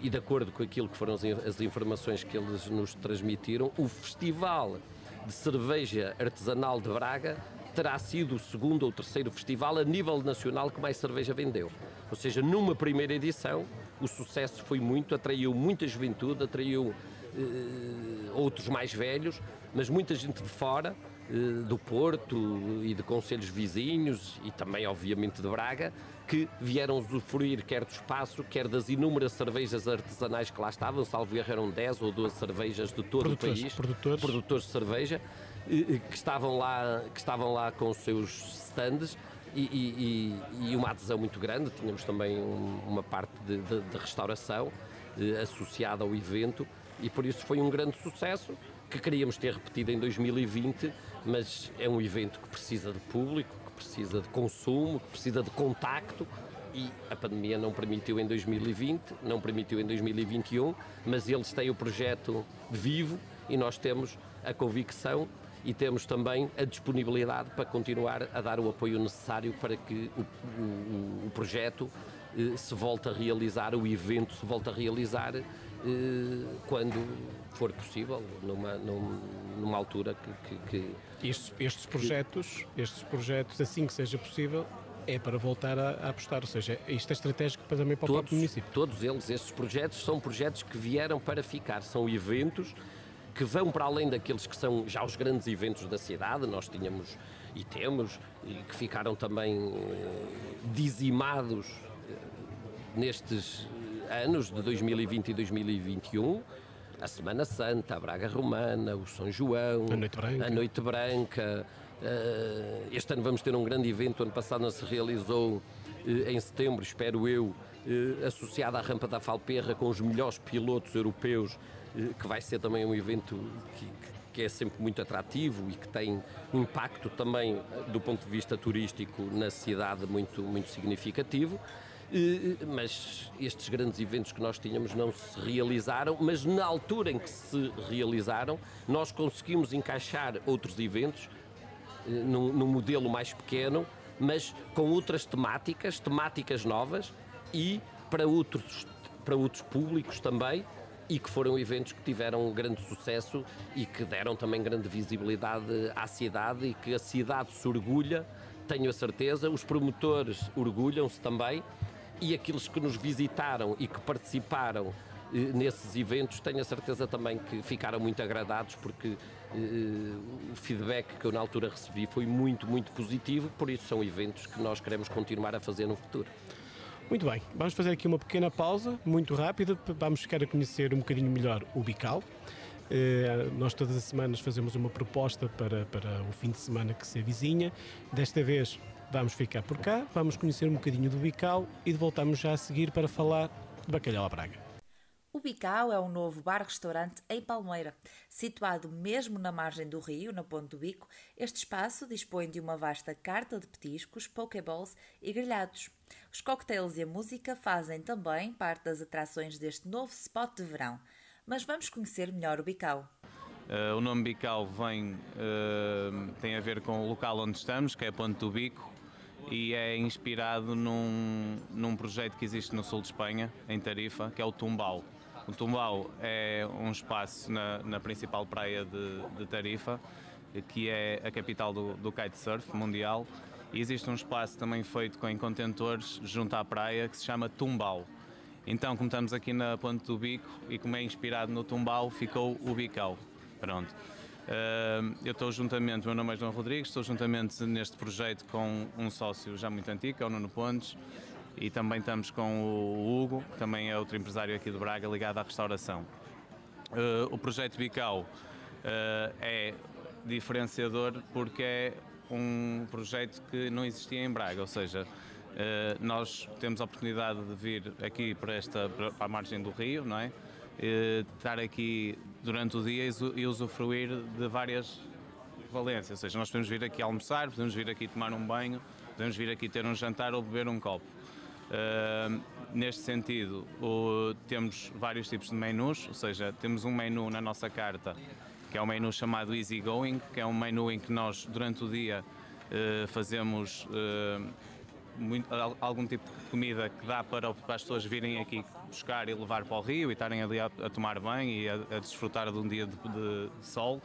e de acordo com aquilo que foram as informações que eles nos transmitiram, o Festival de Cerveja Artesanal de Braga terá sido o segundo ou terceiro festival a nível nacional que mais cerveja vendeu. Ou seja, numa primeira edição, o sucesso foi muito, atraiu muita juventude, atraiu eh, outros mais velhos, mas muita gente de fora, do Porto e de conselhos vizinhos e também, obviamente, de Braga, que vieram usufruir quer do espaço, quer das inúmeras cervejas artesanais que lá estavam, salvo erro eram 10 ou 12 cervejas de todo produtores, o país, produtores. produtores de cerveja, que estavam lá, que estavam lá com os seus stands e, e, e uma adesão muito grande. Tínhamos também uma parte de, de, de restauração eh, associada ao evento e por isso foi um grande sucesso que queríamos ter repetido em 2020, mas é um evento que precisa de público, que precisa de consumo, que precisa de contacto. E a pandemia não permitiu em 2020, não permitiu em 2021, mas eles têm o projeto vivo e nós temos a convicção e temos também a disponibilidade para continuar a dar o apoio necessário para que o, o, o projeto eh, se volte a realizar, o evento se volte a realizar quando for possível, numa, numa altura que. que, que estes, estes, projetos, estes projetos, assim que seja possível, é para voltar a, a, apostar, ou seja, isto é estratégico para também para todos, o próprio município. Todos eles, estes projetos, são projetos que vieram para ficar, são eventos que vão para além daqueles que são já os grandes eventos da cidade. Nós tínhamos e temos, e que ficaram também dizimados nestes anos de 2020 e 2021 a Semana Santa, a Braga Romana, o São João, a Noite Branca. A Noite Branca. Este ano vamos ter um grande evento, ano passado não se realizou em setembro, espero eu, associado à Rampa da Falperra com os melhores pilotos europeus, que vai ser também um evento que, que é sempre muito atrativo e que tem um impacto também do ponto de vista turístico na cidade muito, muito significativo. Mas estes grandes eventos que nós tínhamos não se realizaram, mas na altura em que se realizaram, nós conseguimos encaixar outros eventos num, num modelo mais pequeno, mas com outras temáticas, temáticas novas e para outros, para outros públicos também, e que foram eventos que tiveram grande sucesso e que deram também grande visibilidade à cidade e que a cidade se orgulha, tenho a certeza, os promotores orgulham-se também e aqueles que nos visitaram e que participaram eh, nesses eventos, tenho a certeza também que ficaram muito agradados porque eh, o feedback que eu na altura recebi foi muito, muito positivo, por isso são eventos que nós queremos continuar a fazer no futuro. Muito bem, vamos fazer aqui uma pequena pausa, muito rápida, vamos ficar a conhecer um bocadinho melhor o Bical. Eh, nós todas as semanas fazemos uma proposta para, para o fim de semana que se avizinha. Desta vez vamos ficar por cá, vamos conhecer um bocadinho do Bical e voltamos já a seguir para falar de bacalhau à Braga. O Bicau é um novo bar-restaurante em Palmeira. Situado mesmo na margem do rio, na Ponte do Bico, este espaço dispõe de uma vasta carta de petiscos, pokeballs e grelhados. Os cocktails e a música fazem também parte das atrações deste novo spot de verão. Mas vamos conhecer melhor o Bicau. Uh, o nome Bicau vem, uh, tem a ver com o local onde estamos, que é Ponte do Bico, e é inspirado num, num projeto que existe no sul de Espanha, em Tarifa, que é o Tumbal. O Tumbal é um espaço na, na principal praia de, de, Tarifa, que é a capital do, do kitesurf mundial. E existe um espaço também feito com contentores junto à praia que se chama Tumbal. Então, como estamos aqui na Ponte do Bico e como é inspirado no Tumbal, ficou o Bicau. Pronto. Eu estou juntamente, o meu nome é João Rodrigues, estou juntamente neste projeto com um sócio já muito antigo, que é o Nuno Pontes, e também estamos com o Hugo, que também é outro empresário aqui de Braga ligado à restauração. Uh, o projeto Bicau uh, é diferenciador porque é um projeto que não existia em Braga, ou seja, uh, nós temos a oportunidade de vir aqui para, esta, para a margem do rio, não é? estar aqui durante o dia e usufruir de várias valências, ou seja, nós podemos vir aqui almoçar, podemos vir aqui tomar um banho, podemos vir aqui ter um jantar ou beber um copo. Uh, neste sentido, o, temos vários tipos de menus, ou seja, temos um menu na nossa carta que é um menu chamado Easy Going, que é um menu em que nós durante o dia uh, fazemos uh, muito, algum tipo de comida que dá para, as pessoas virem aqui buscar e levar para o rio e estarem ali a, a tomar banho e a, a, desfrutar de um dia de, de, de sol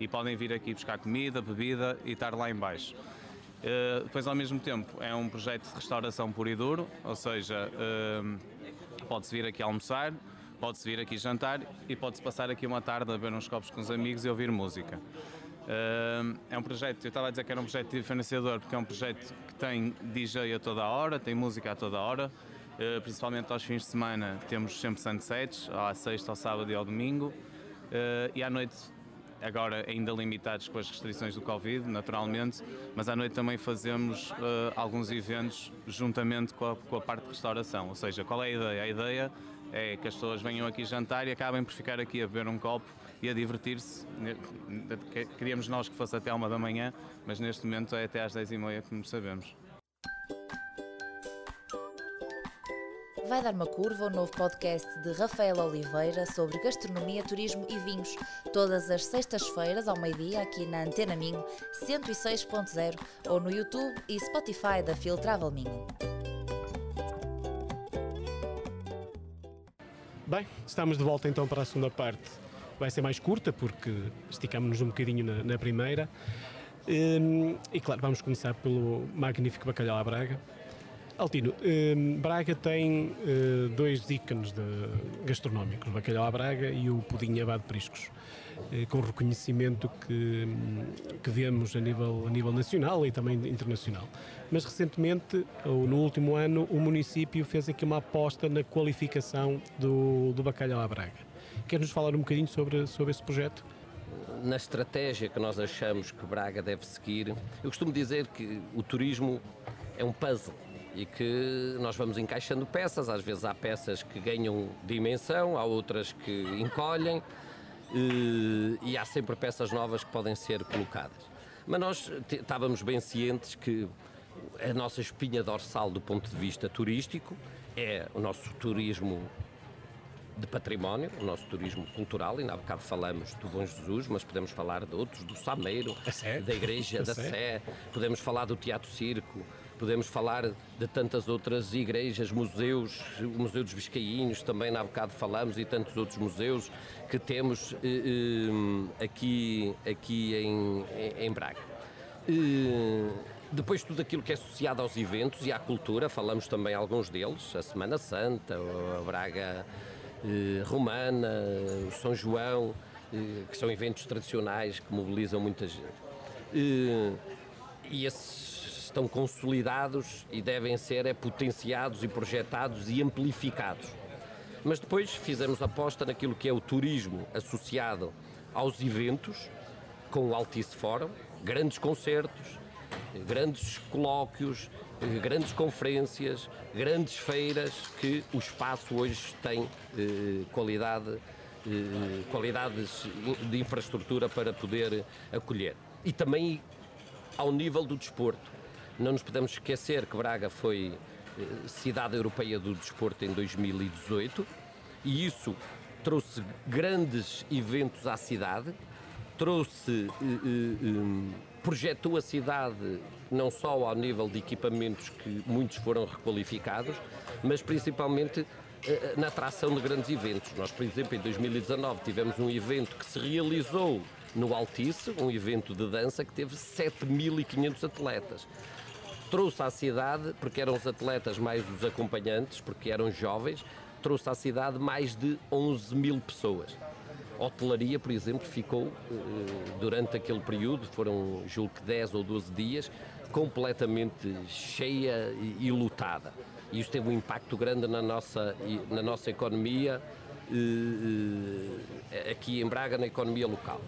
e podem vir aqui buscar comida, bebida e estar lá embaixo. Uh, depois, ao mesmo tempo, é um projeto de restauração puro e duro, ou seja, uh, pode-se vir aqui almoçar, pode-se vir aqui jantar e pode-se passar aqui uma tarde a beber uns copos com os amigos e ouvir música. É um projeto, eu estava a dizer que era um projeto diferenciador porque é um projeto que tem DJ a toda a hora, tem música a toda a hora, uh, principalmente aos fins de semana temos sempre sunsets, à sexta, ao sábado e ao domingo, uh, e à noite agora ainda limitados com as restrições do Covid, naturalmente, mas à noite também fazemos uh, alguns eventos juntamente com a, com a, parte de restauração. Ou seja, qual é a ideia? A ideia é que as pessoas venham aqui jantar e acabem por ficar aqui a beber um copo e a divertir-se. Queríamos nós que fosse até uma da manhã, mas neste momento é até às dez e meia, como sabemos. Vai dar uma curva o novo podcast de Rafael Oliveira sobre gastronomia, turismo e vinhos, todas as sextas-feiras ao meio-dia aqui na Antena Minho 106.0 ou no YouTube e Spotify da Fil Travel Minho. Bem, estamos de volta então para a segunda parte. Vai ser mais curta porque esticamos-nos um bocadinho na, na primeira. Um, e claro, vamos começar pelo magnífico bacalhau à Braga Altino, eh, Braga tem eh, dois ícones gastronómicos, o bacalhau à Braga e o pudim abado priscos, eh, com reconhecimento que, que vemos a nível, a nível nacional e também internacional. Mas recentemente, ou no último ano, o município fez aqui uma aposta na qualificação do, do bacalhau à Braga. Quer nos falar um bocadinho sobre, sobre esse projeto? Na estratégia que nós achamos que Braga deve seguir, eu costumo dizer que o turismo é um puzzle e que nós vamos encaixando peças. Às vezes há peças que ganham dimensão, há outras que encolhem eh, e há sempre peças novas que podem ser colocadas. Mas nós estávamos bem cientes que a nossa espinha dorsal do ponto de vista turístico é o nosso turismo de património, o nosso turismo cultural, e há bocado falamos do Bom Jesus, mas podemos falar de outros, do Sameiro, da Igreja da Sé. Sé, podemos falar do Teatro Circo, podemos falar de tantas outras igrejas, museus, o Museu dos Biscainhos, também há bocado falamos, e tantos outros museus que temos eh, eh, aqui, aqui em, em Braga. Eh, depois tudo aquilo que é associado aos eventos e à cultura, falamos também alguns deles, a Semana Santa, a Braga romana, o São João, eh, que são eventos tradicionais que mobilizam muita gente. Eh, e esses estão consolidados e devem ser é, potenciados e projetados e amplificados. Mas depois fizemos aposta naquilo que é o turismo associado aos eventos, com o Altice Fórum, grandes concertos, grandes colóquios, grandes conferências, grandes feiras que o espaço hoje tem eh, qualidade, eh, qualidades de infraestrutura para poder acolher. E também ao nível do desporto. Não nos podemos esquecer que Braga foi eh, cidade europeia do desporto em 2018 e isso trouxe grandes eventos à cidade, trouxe, eh, eh, eh, projetou a cidade não só ao nível de equipamentos que muitos foram requalificados, mas principalmente eh, na atração de grandes eventos. Nós, por exemplo, em 2019 tivemos um evento que se realizou no Altice, um evento de dança que teve 7.500 atletas. Trouxe à cidade, porque eram os atletas mais os acompanhantes, porque eram jovens, trouxe à cidade mais de 11 mil pessoas. Hotelaria, por exemplo, ficou eh, durante aquele período, foram julgo que 10 ou 12 dias, completamente cheia e, lotada. E isso teve um impacto grande na nossa, na nossa economia, eh, eh, aqui em Braga, na economia local.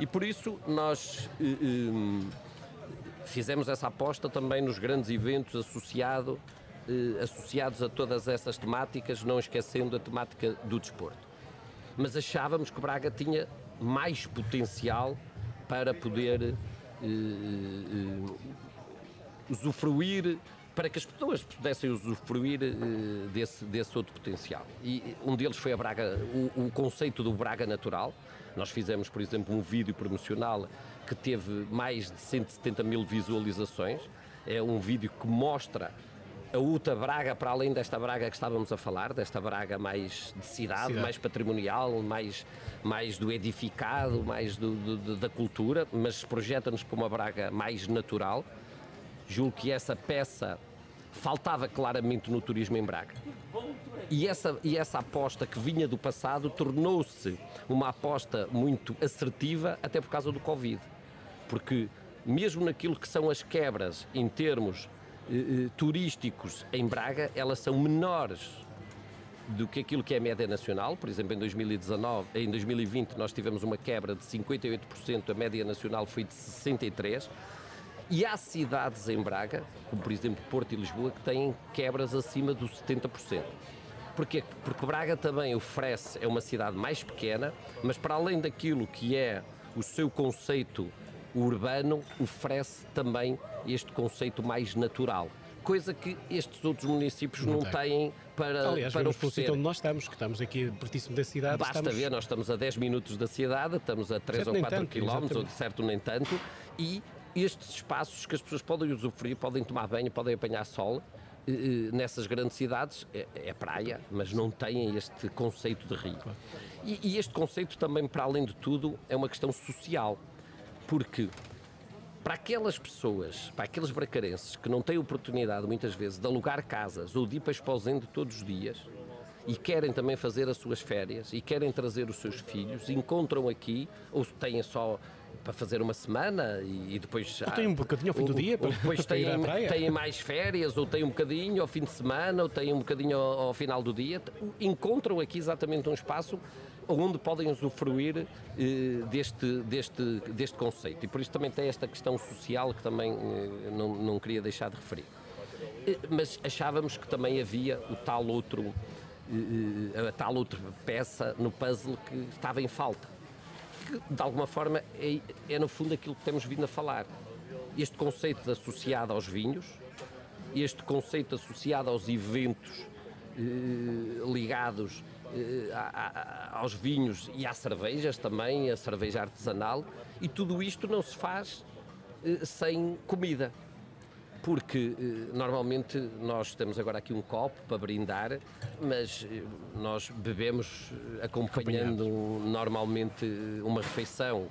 E por isso nós fizemos essa aposta também nos grandes eventos associado, associados a todas essas temáticas, não esquecendo a temática do desporto. Mas achávamos que Braga tinha mais potencial para poder usufruir, para que as pessoas pudessem usufruir uh, desse, desse outro potencial. E um deles foi a Braga, o, o conceito do Braga natural. Nós fizemos, por exemplo, um vídeo promocional que teve mais de 170 mil visualizações. É um vídeo que mostra a UTA Braga, para além desta Braga que estávamos a falar, desta Braga mais de cidade, cidade. mais patrimonial, mais, mais do edificado, mais do, do, da cultura, mas projeta-nos para uma Braga mais natural. Julgo que essa peça faltava claramente no turismo em Braga. E essa, e essa aposta que vinha do passado tornou-se uma aposta muito assertiva, até por causa do Covid. Porque, mesmo naquilo que são as quebras em termos eh, eh turísticos em Braga, elas são menores do que aquilo que é a média nacional. Por exemplo, em 2019, em 2020 nós tivemos uma quebra de 58%, a média nacional foi de 63%. E há cidades em Braga, como por exemplo Porto e Lisboa, que têm quebras acima dos 70%. Porquê? Porque Braga também oferece, é uma cidade mais pequena, mas para além daquilo que é o seu conceito urbano, oferece também este conceito mais natural. Coisa que estes outros municípios não, não têm para, Aliás, para oferecer. onde nós estamos, que estamos aqui pertíssimo da cidade. Basta estamos... ver, nós estamos a 10 minutos da cidade, estamos a 3 certo, ou 4 quilómetros, ou de certo nem tanto, e estes espaços que as pessoas podem usufruir, podem tomar banho, podem apanhar sol, nessas grandes cidades é, é, praia, mas não têm este conceito de rio. E, e, este conceito também, para além de tudo, é uma questão social, porque para aquelas pessoas, para aqueles bracarenses que não têm oportunidade muitas vezes de alugar casas ou de ir para Esposende todos os dias e querem também fazer as suas férias e querem trazer os seus filhos, encontram aqui ou têm só para fazer uma semana e, depois ou têm um bocadinho ao fim do dia para, *laughs* depois têm, têm mais férias ou têm um bocadinho ao fim de semana ou têm um bocadinho ao, ao final do dia. Encontram aqui exatamente um espaço onde podem usufruir eh, deste, deste, deste conceito. E por isso também tem esta questão social que também eh, não, não queria deixar de referir. Eh, mas achávamos que também havia o tal outro, a tal outra peça no puzzle que estava em falta. Que, de alguma forma, é, é no fundo aquilo que temos vindo a falar. Este conceito associado aos vinhos, este conceito associado aos eventos ligados aos vinhos e às cervejas também, a cerveja artesanal, e tudo isto não se faz eh, sem comida. Porque eh, normalmente nós temos agora aqui um copo para brindar, mas nós bebemos acompanhando normalmente uma refeição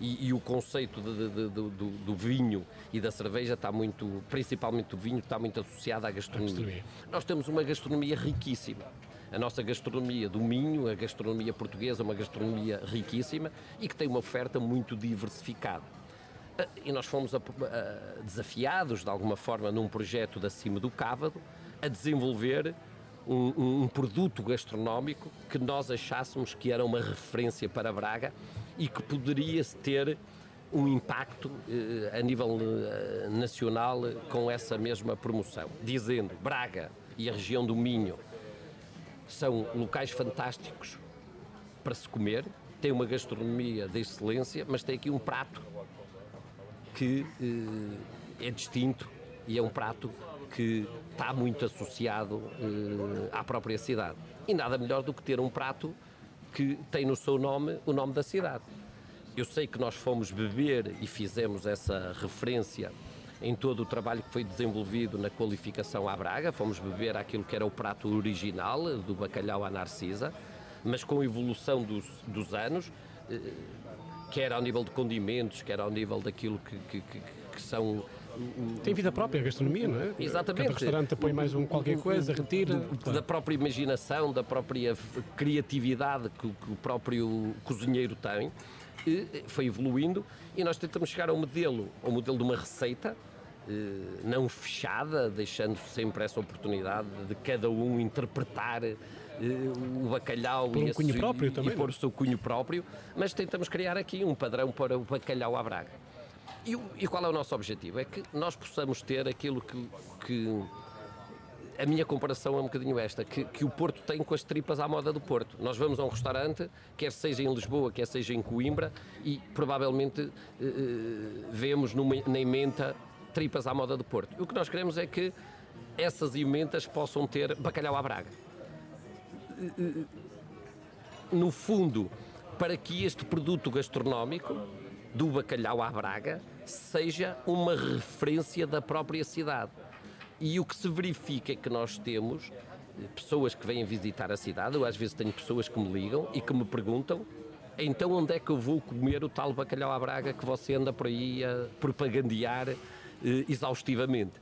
e, e, o conceito de, de, de, do, do, vinho e da cerveja está muito, principalmente do vinho, está muito associado à gastronomia. gastronomia. Nós temos uma gastronomia riquíssima a nossa gastronomia do Minho, a gastronomia portuguesa, uma gastronomia riquíssima e que tem uma oferta muito diversificada. Ah, e nós fomos desafiados, de alguma forma, num projeto de acima do Cávado, a desenvolver um, um, produto gastronómico que nós achássemos que era uma referência para Braga e que poderia ter um impacto eh, a nível eh, nacional com essa mesma promoção, dizendo Braga e a região do Minho são locais fantásticos para se comer, tem uma gastronomia de excelência, mas tem aqui um prato que eh, é distinto e é um prato que está muito associado eh, à própria cidade. E nada melhor do que ter um prato que tem no seu nome o nome da cidade. Eu sei que nós fomos beber e fizemos essa referência em todo o trabalho que foi desenvolvido na qualificação à Braga. Fomos beber aquilo que era o prato original do bacalhau à Narcisa, mas com evolução dos, dos anos, eh, quer ao nível de condimentos, quer ao nível daquilo que, que, que, que são tem vida própria a gastronomia, não é? Exatamente. Cada restaurante põe mais um qualquer coisa, retira. Da própria imaginação, da própria criatividade que, o próprio cozinheiro tem, foi evoluindo e nós tentamos chegar ao modelo, ao modelo de uma receita eh, não fechada, deixando sempre essa oportunidade de cada um interpretar eh, o bacalhau um e, cunho próprio e, também, e pôr o seu cunho próprio, mas tentamos criar aqui um padrão para o bacalhau à Braga. E, e qual é o nosso objetivo? É que nós possamos ter aquilo que, que a minha comparação é um bocadinho esta, que, que, o Porto tem com as tripas à moda do Porto. Nós vamos a um restaurante, quer seja em Lisboa, quer seja em Coimbra, e provavelmente eh, eh vemos numa, na emenda tripas à moda do Porto. O que nós queremos é que essas emendas possam ter bacalhau à Braga. No fundo, para que este produto gastronómico do bacalhau à Braga seja uma referência da própria cidade. E o que se verifica é que nós temos pessoas que vêm visitar a cidade, eu às vezes tenho pessoas que me ligam e que me perguntam então onde é que eu vou comer o tal bacalhau à Braga que você anda por aí a propagandear exaustivamente.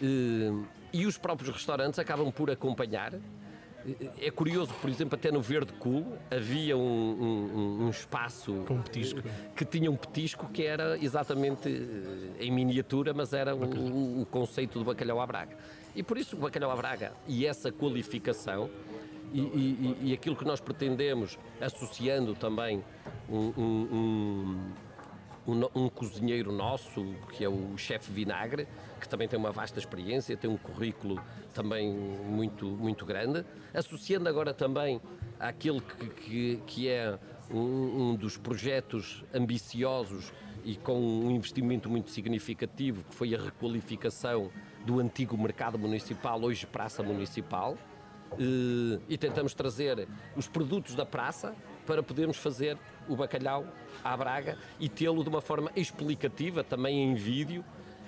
Eh, e os próprios restaurantes acabam por acompanhar. Eh, é curioso, por exemplo, até no Verde Cool havia um, um, um espaço um petisco. que tinha um petisco que era exatamente em miniatura, mas era o, o conceito do bacalhau à Braga. E por isso o bacalhau à Braga e essa qualificação e, e, e aquilo que nós pretendemos, associando também um, um um, cozinheiro nosso, que é o chefe Vinagre, que também tem uma vasta experiência, tem um currículo também muito, muito grande, associando agora também àquele que, que, que é um, um dos projetos ambiciosos e com um investimento muito significativo, que foi a requalificação do antigo mercado municipal, hoje Praça Municipal, eh, e tentamos trazer os produtos da praça para podermos fazer o bacalhau à Braga e tê-lo de uma forma explicativa, também em vídeo,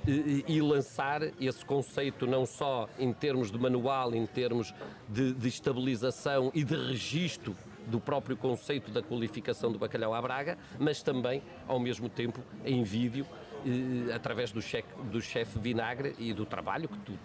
e, e, lançar esse conceito não só em termos de manual, em termos de, de, estabilização e de registro do próprio conceito da qualificação do bacalhau à Braga, mas também, ao mesmo tempo, em vídeo, eh, através do do chefe Vinagre e do trabalho que tu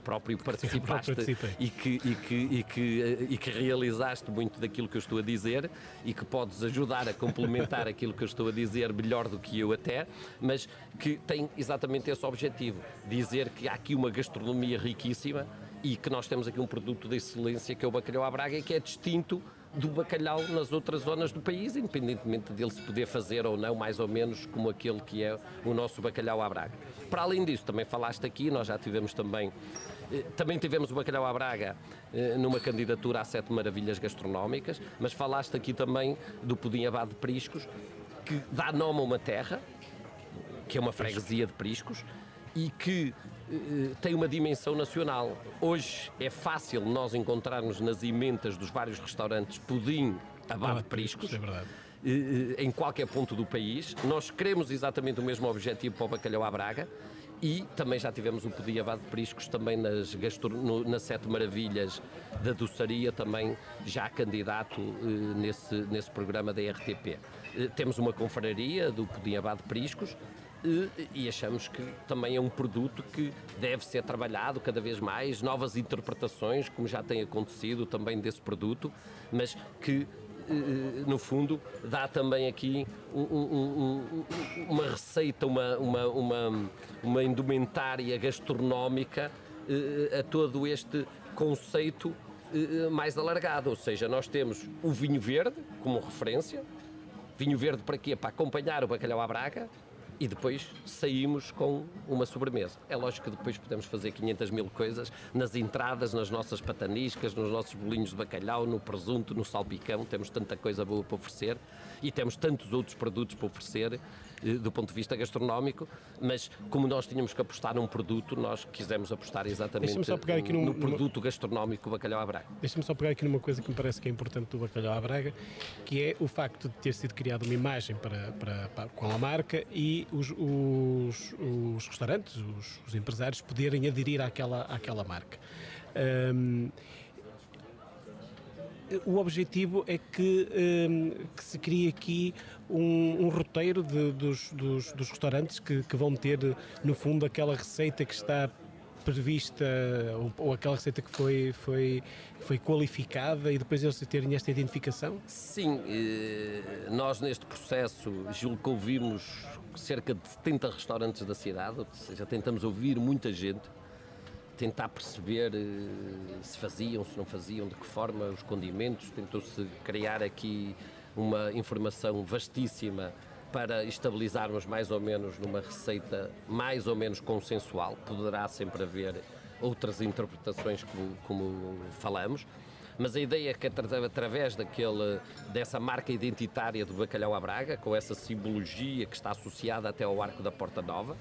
*laughs* próprio participaste e, que, e, que, e, que, e que realizaste muito daquilo que eu estou a dizer e que podes ajudar a complementar *laughs* aquilo que eu estou a dizer melhor do que eu até, mas que tem exatamente esse objetivo, dizer que há aqui uma gastronomia riquíssima e que nós temos aqui um produto de excelência que é o bacalhau à Braga e que é distinto do bacalhau nas outras zonas do país, independentemente dele se poder fazer ou não, mais ou menos como aquele que é o nosso bacalhau à Braga. Para além disso, também falaste aqui, nós já tivemos também eh, também tivemos o bacalhau à Braga eh, numa candidatura a sete maravilhas gastronómicas, mas falaste aqui também do pudim abado de Priscos, que dá nome a uma terra, que é uma freguesia de Priscos, e que tem uma dimensão nacional. Hoje é fácil nós encontrarmos nas emendas dos vários restaurantes pudim abado de Priscos. É verdade em qualquer ponto do país. Nós queremos exatamente o mesmo objetivo para o bacalhau à Braga e também já tivemos o Pudim Abado de Priscos também nas, no, nas Sete Maravilhas da Doçaria, também já candidato eh, nesse, nesse programa da RTP. Eh, temos uma confraria do Pudim Abado de Priscos, eh, e achamos que também é um produto que deve ser trabalhado cada vez mais, novas interpretações, como já tem acontecido também desse produto, mas que eh, no fundo, dá também aqui um, um, um, uma receita, uma, uma, uma, uma indumentária gastronómica eh, a todo este conceito eh, mais alargado. Ou seja, nós temos o vinho verde como referência. Vinho verde para quê? Para acompanhar o bacalhau à braga, e depois saímos com uma sobremesa. É lógico que depois podemos fazer 500 mil coisas nas entradas, nas nossas pataniscas, nos nossos bolinhos de bacalhau, no presunto, no salpicão, temos tanta coisa boa para oferecer e temos tantos outros produtos para oferecer eh, do ponto de vista gastronómico, mas como nós tínhamos que apostar num produto, nós quisemos apostar exatamente só pegar aqui num, no produto numa... gastronómico bacalhau à Braga. Deixa-me só pegar aqui numa coisa que me parece que é importante do bacalhau à Braga, que é o facto de ter sido criada uma imagem para, para, para, com a marca e os, os, os restaurantes, os, os, empresários poderem aderir àquela, àquela marca. Um, o objetivo é que, um, que se crie aqui um, um roteiro de, dos, dos, dos, restaurantes que, que, vão ter, no fundo, aquela receita que está prevista ou, ou, aquela receita que foi, foi, foi qualificada e depois eles terem esta identificação? Sim, eh, nós neste processo julgo que ouvimos cerca de 70 restaurantes da cidade, ou seja, tentamos ouvir muita gente tentar perceber eh, se faziam, se não faziam, de que forma os condimentos, tentou-se criar aqui uma informação vastíssima para estabilizarmos mais ou menos numa receita mais ou menos consensual. Poderá sempre haver outras interpretações, como, como falamos, mas a ideia é que através daquele, dessa marca identitária do bacalhau à Braga, com essa simbologia que está associada até ao Arco da Porta Nova,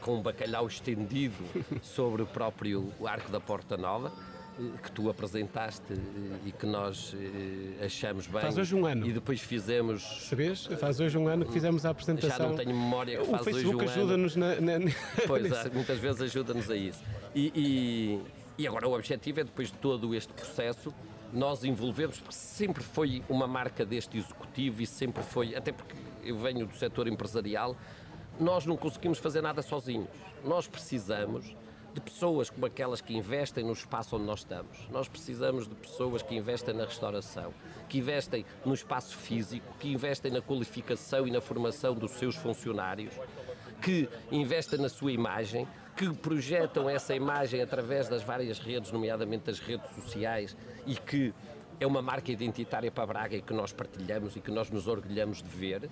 com um bacalhau estendido *laughs* sobre o próprio Arco da Porta Nova, eh, que tu apresentaste eh, e que nós eh, achamos bem. Faz hoje um ano. E depois fizemos. Sabes? Faz hoje um ano que fizemos a apresentação. Já não tenho memória que faz o hoje um ajuda-nos na, na... *laughs* Pois, é, muitas vezes ajuda-nos a isso. E, e, e, agora o objetivo é, depois de todo este processo, nós envolvermos, porque sempre foi uma marca deste executivo e sempre foi, até porque eu venho do setor empresarial, nós não conseguimos fazer nada sozinhos. Nós precisamos de pessoas como aquelas que investem no espaço onde nós estamos. Nós precisamos de pessoas que investem na restauração, que investem no espaço físico, que investem na qualificação e na formação dos seus funcionários, que investem na sua imagem, que projetam essa imagem através das várias redes, nomeadamente as redes sociais, e que é uma marca identitária para Braga e que nós partilhamos e que nós nos orgulhamos de ver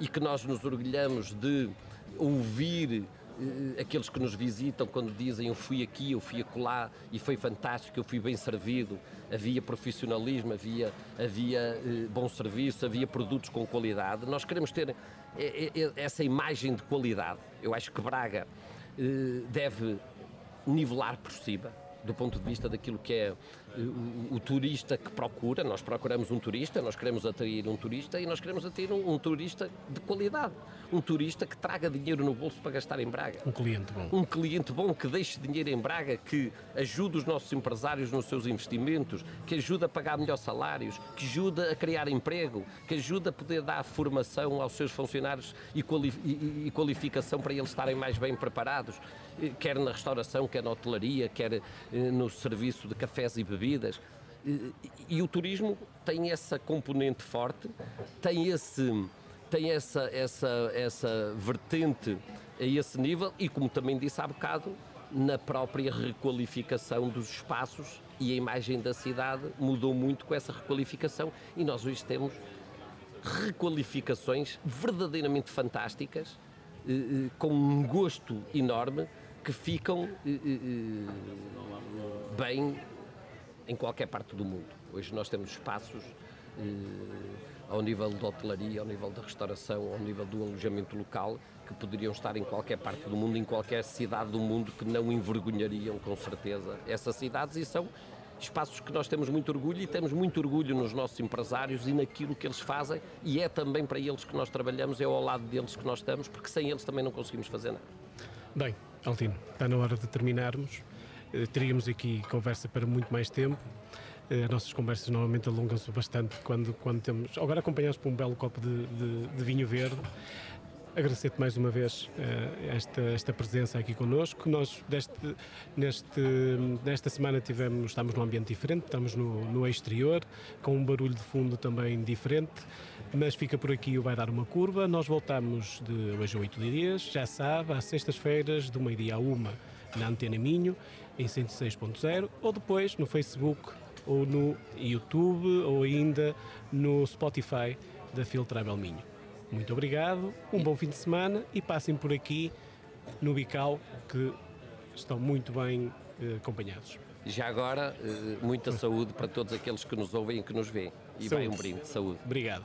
e que nós nos orgulhamos de ouvir uh, aqueles que nos visitam quando dizem eu fui aqui, eu fui acolá e foi fantástico, eu fui bem servido, havia profissionalismo, havia, havia uh, bom serviço, havia produtos com qualidade. Nós queremos ter eh, essa imagem de qualidade. Eu acho que Braga deve nivelar por cima, do ponto de vista daquilo que é o, o, turista que procura. Nós procuramos um turista, nós queremos atrair um turista e nós queremos atrair um, um turista de qualidade. Um turista que traga dinheiro no bolso para gastar em Braga. Um cliente bom. Um cliente bom que deixe dinheiro em Braga, que ajude os nossos empresários nos seus investimentos, que ajude a pagar melhores salários, que ajude a criar emprego, que ajude a poder dar formação aos seus funcionários e, e qualificação para eles estarem mais bem preparados, eh, quer na restauração, quer na hotelaria, quer eh, no serviço de cafés e bebidas. E, o turismo tem essa componente forte, tem esse tem essa, essa, essa vertente a esse nível e, como também disse há bocado, na própria requalificação dos espaços e a imagem da cidade mudou muito com essa requalificação e nós hoje temos requalificações verdadeiramente fantásticas, eh, eh, com um gosto enorme, que ficam eh, bem em qualquer parte do mundo. Hoje nós temos espaços ao nível da hotelaria, ao nível da restauração, ao nível do alojamento local, que poderiam estar em qualquer parte do mundo, em qualquer cidade do mundo, que não envergonhariam com certeza essas cidades e são espaços que nós temos muito orgulho e temos muito orgulho nos nossos empresários e naquilo que eles fazem e é também para eles que nós trabalhamos, é ao lado deles que nós estamos, porque sem eles também não conseguimos fazer nada. Bem, Altino, está na hora de terminarmos. Eh, teríamos aqui conversa para muito mais tempo. Eh, as nossas conversas normalmente alongam-se bastante quando, quando temos. Agora acompanhados por um belo copo de, de, de vinho verde. Agradecer-te mais uma vez uh, esta, esta presença aqui connosco. Nós, deste, neste, nesta semana, tivemos, estamos num ambiente diferente, estamos no, no exterior, com um barulho de fundo também diferente, mas fica por aqui o Vai Dar uma Curva. Nós voltamos de hoje a oito dias, já sabe, às sextas-feiras, do meio-dia a uma, na Antena Minho, em 106.0, ou depois no Facebook ou no YouTube ou ainda no Spotify da Filtrabel Minho. Muito obrigado, um bom fim de semana e passem por aqui no Bical que estão muito bem eh, acompanhados. Já agora, eh, muita *laughs* saúde para todos aqueles que nos ouvem e que nos veem. E saúde. vai um brinde. Saúde. Obrigado.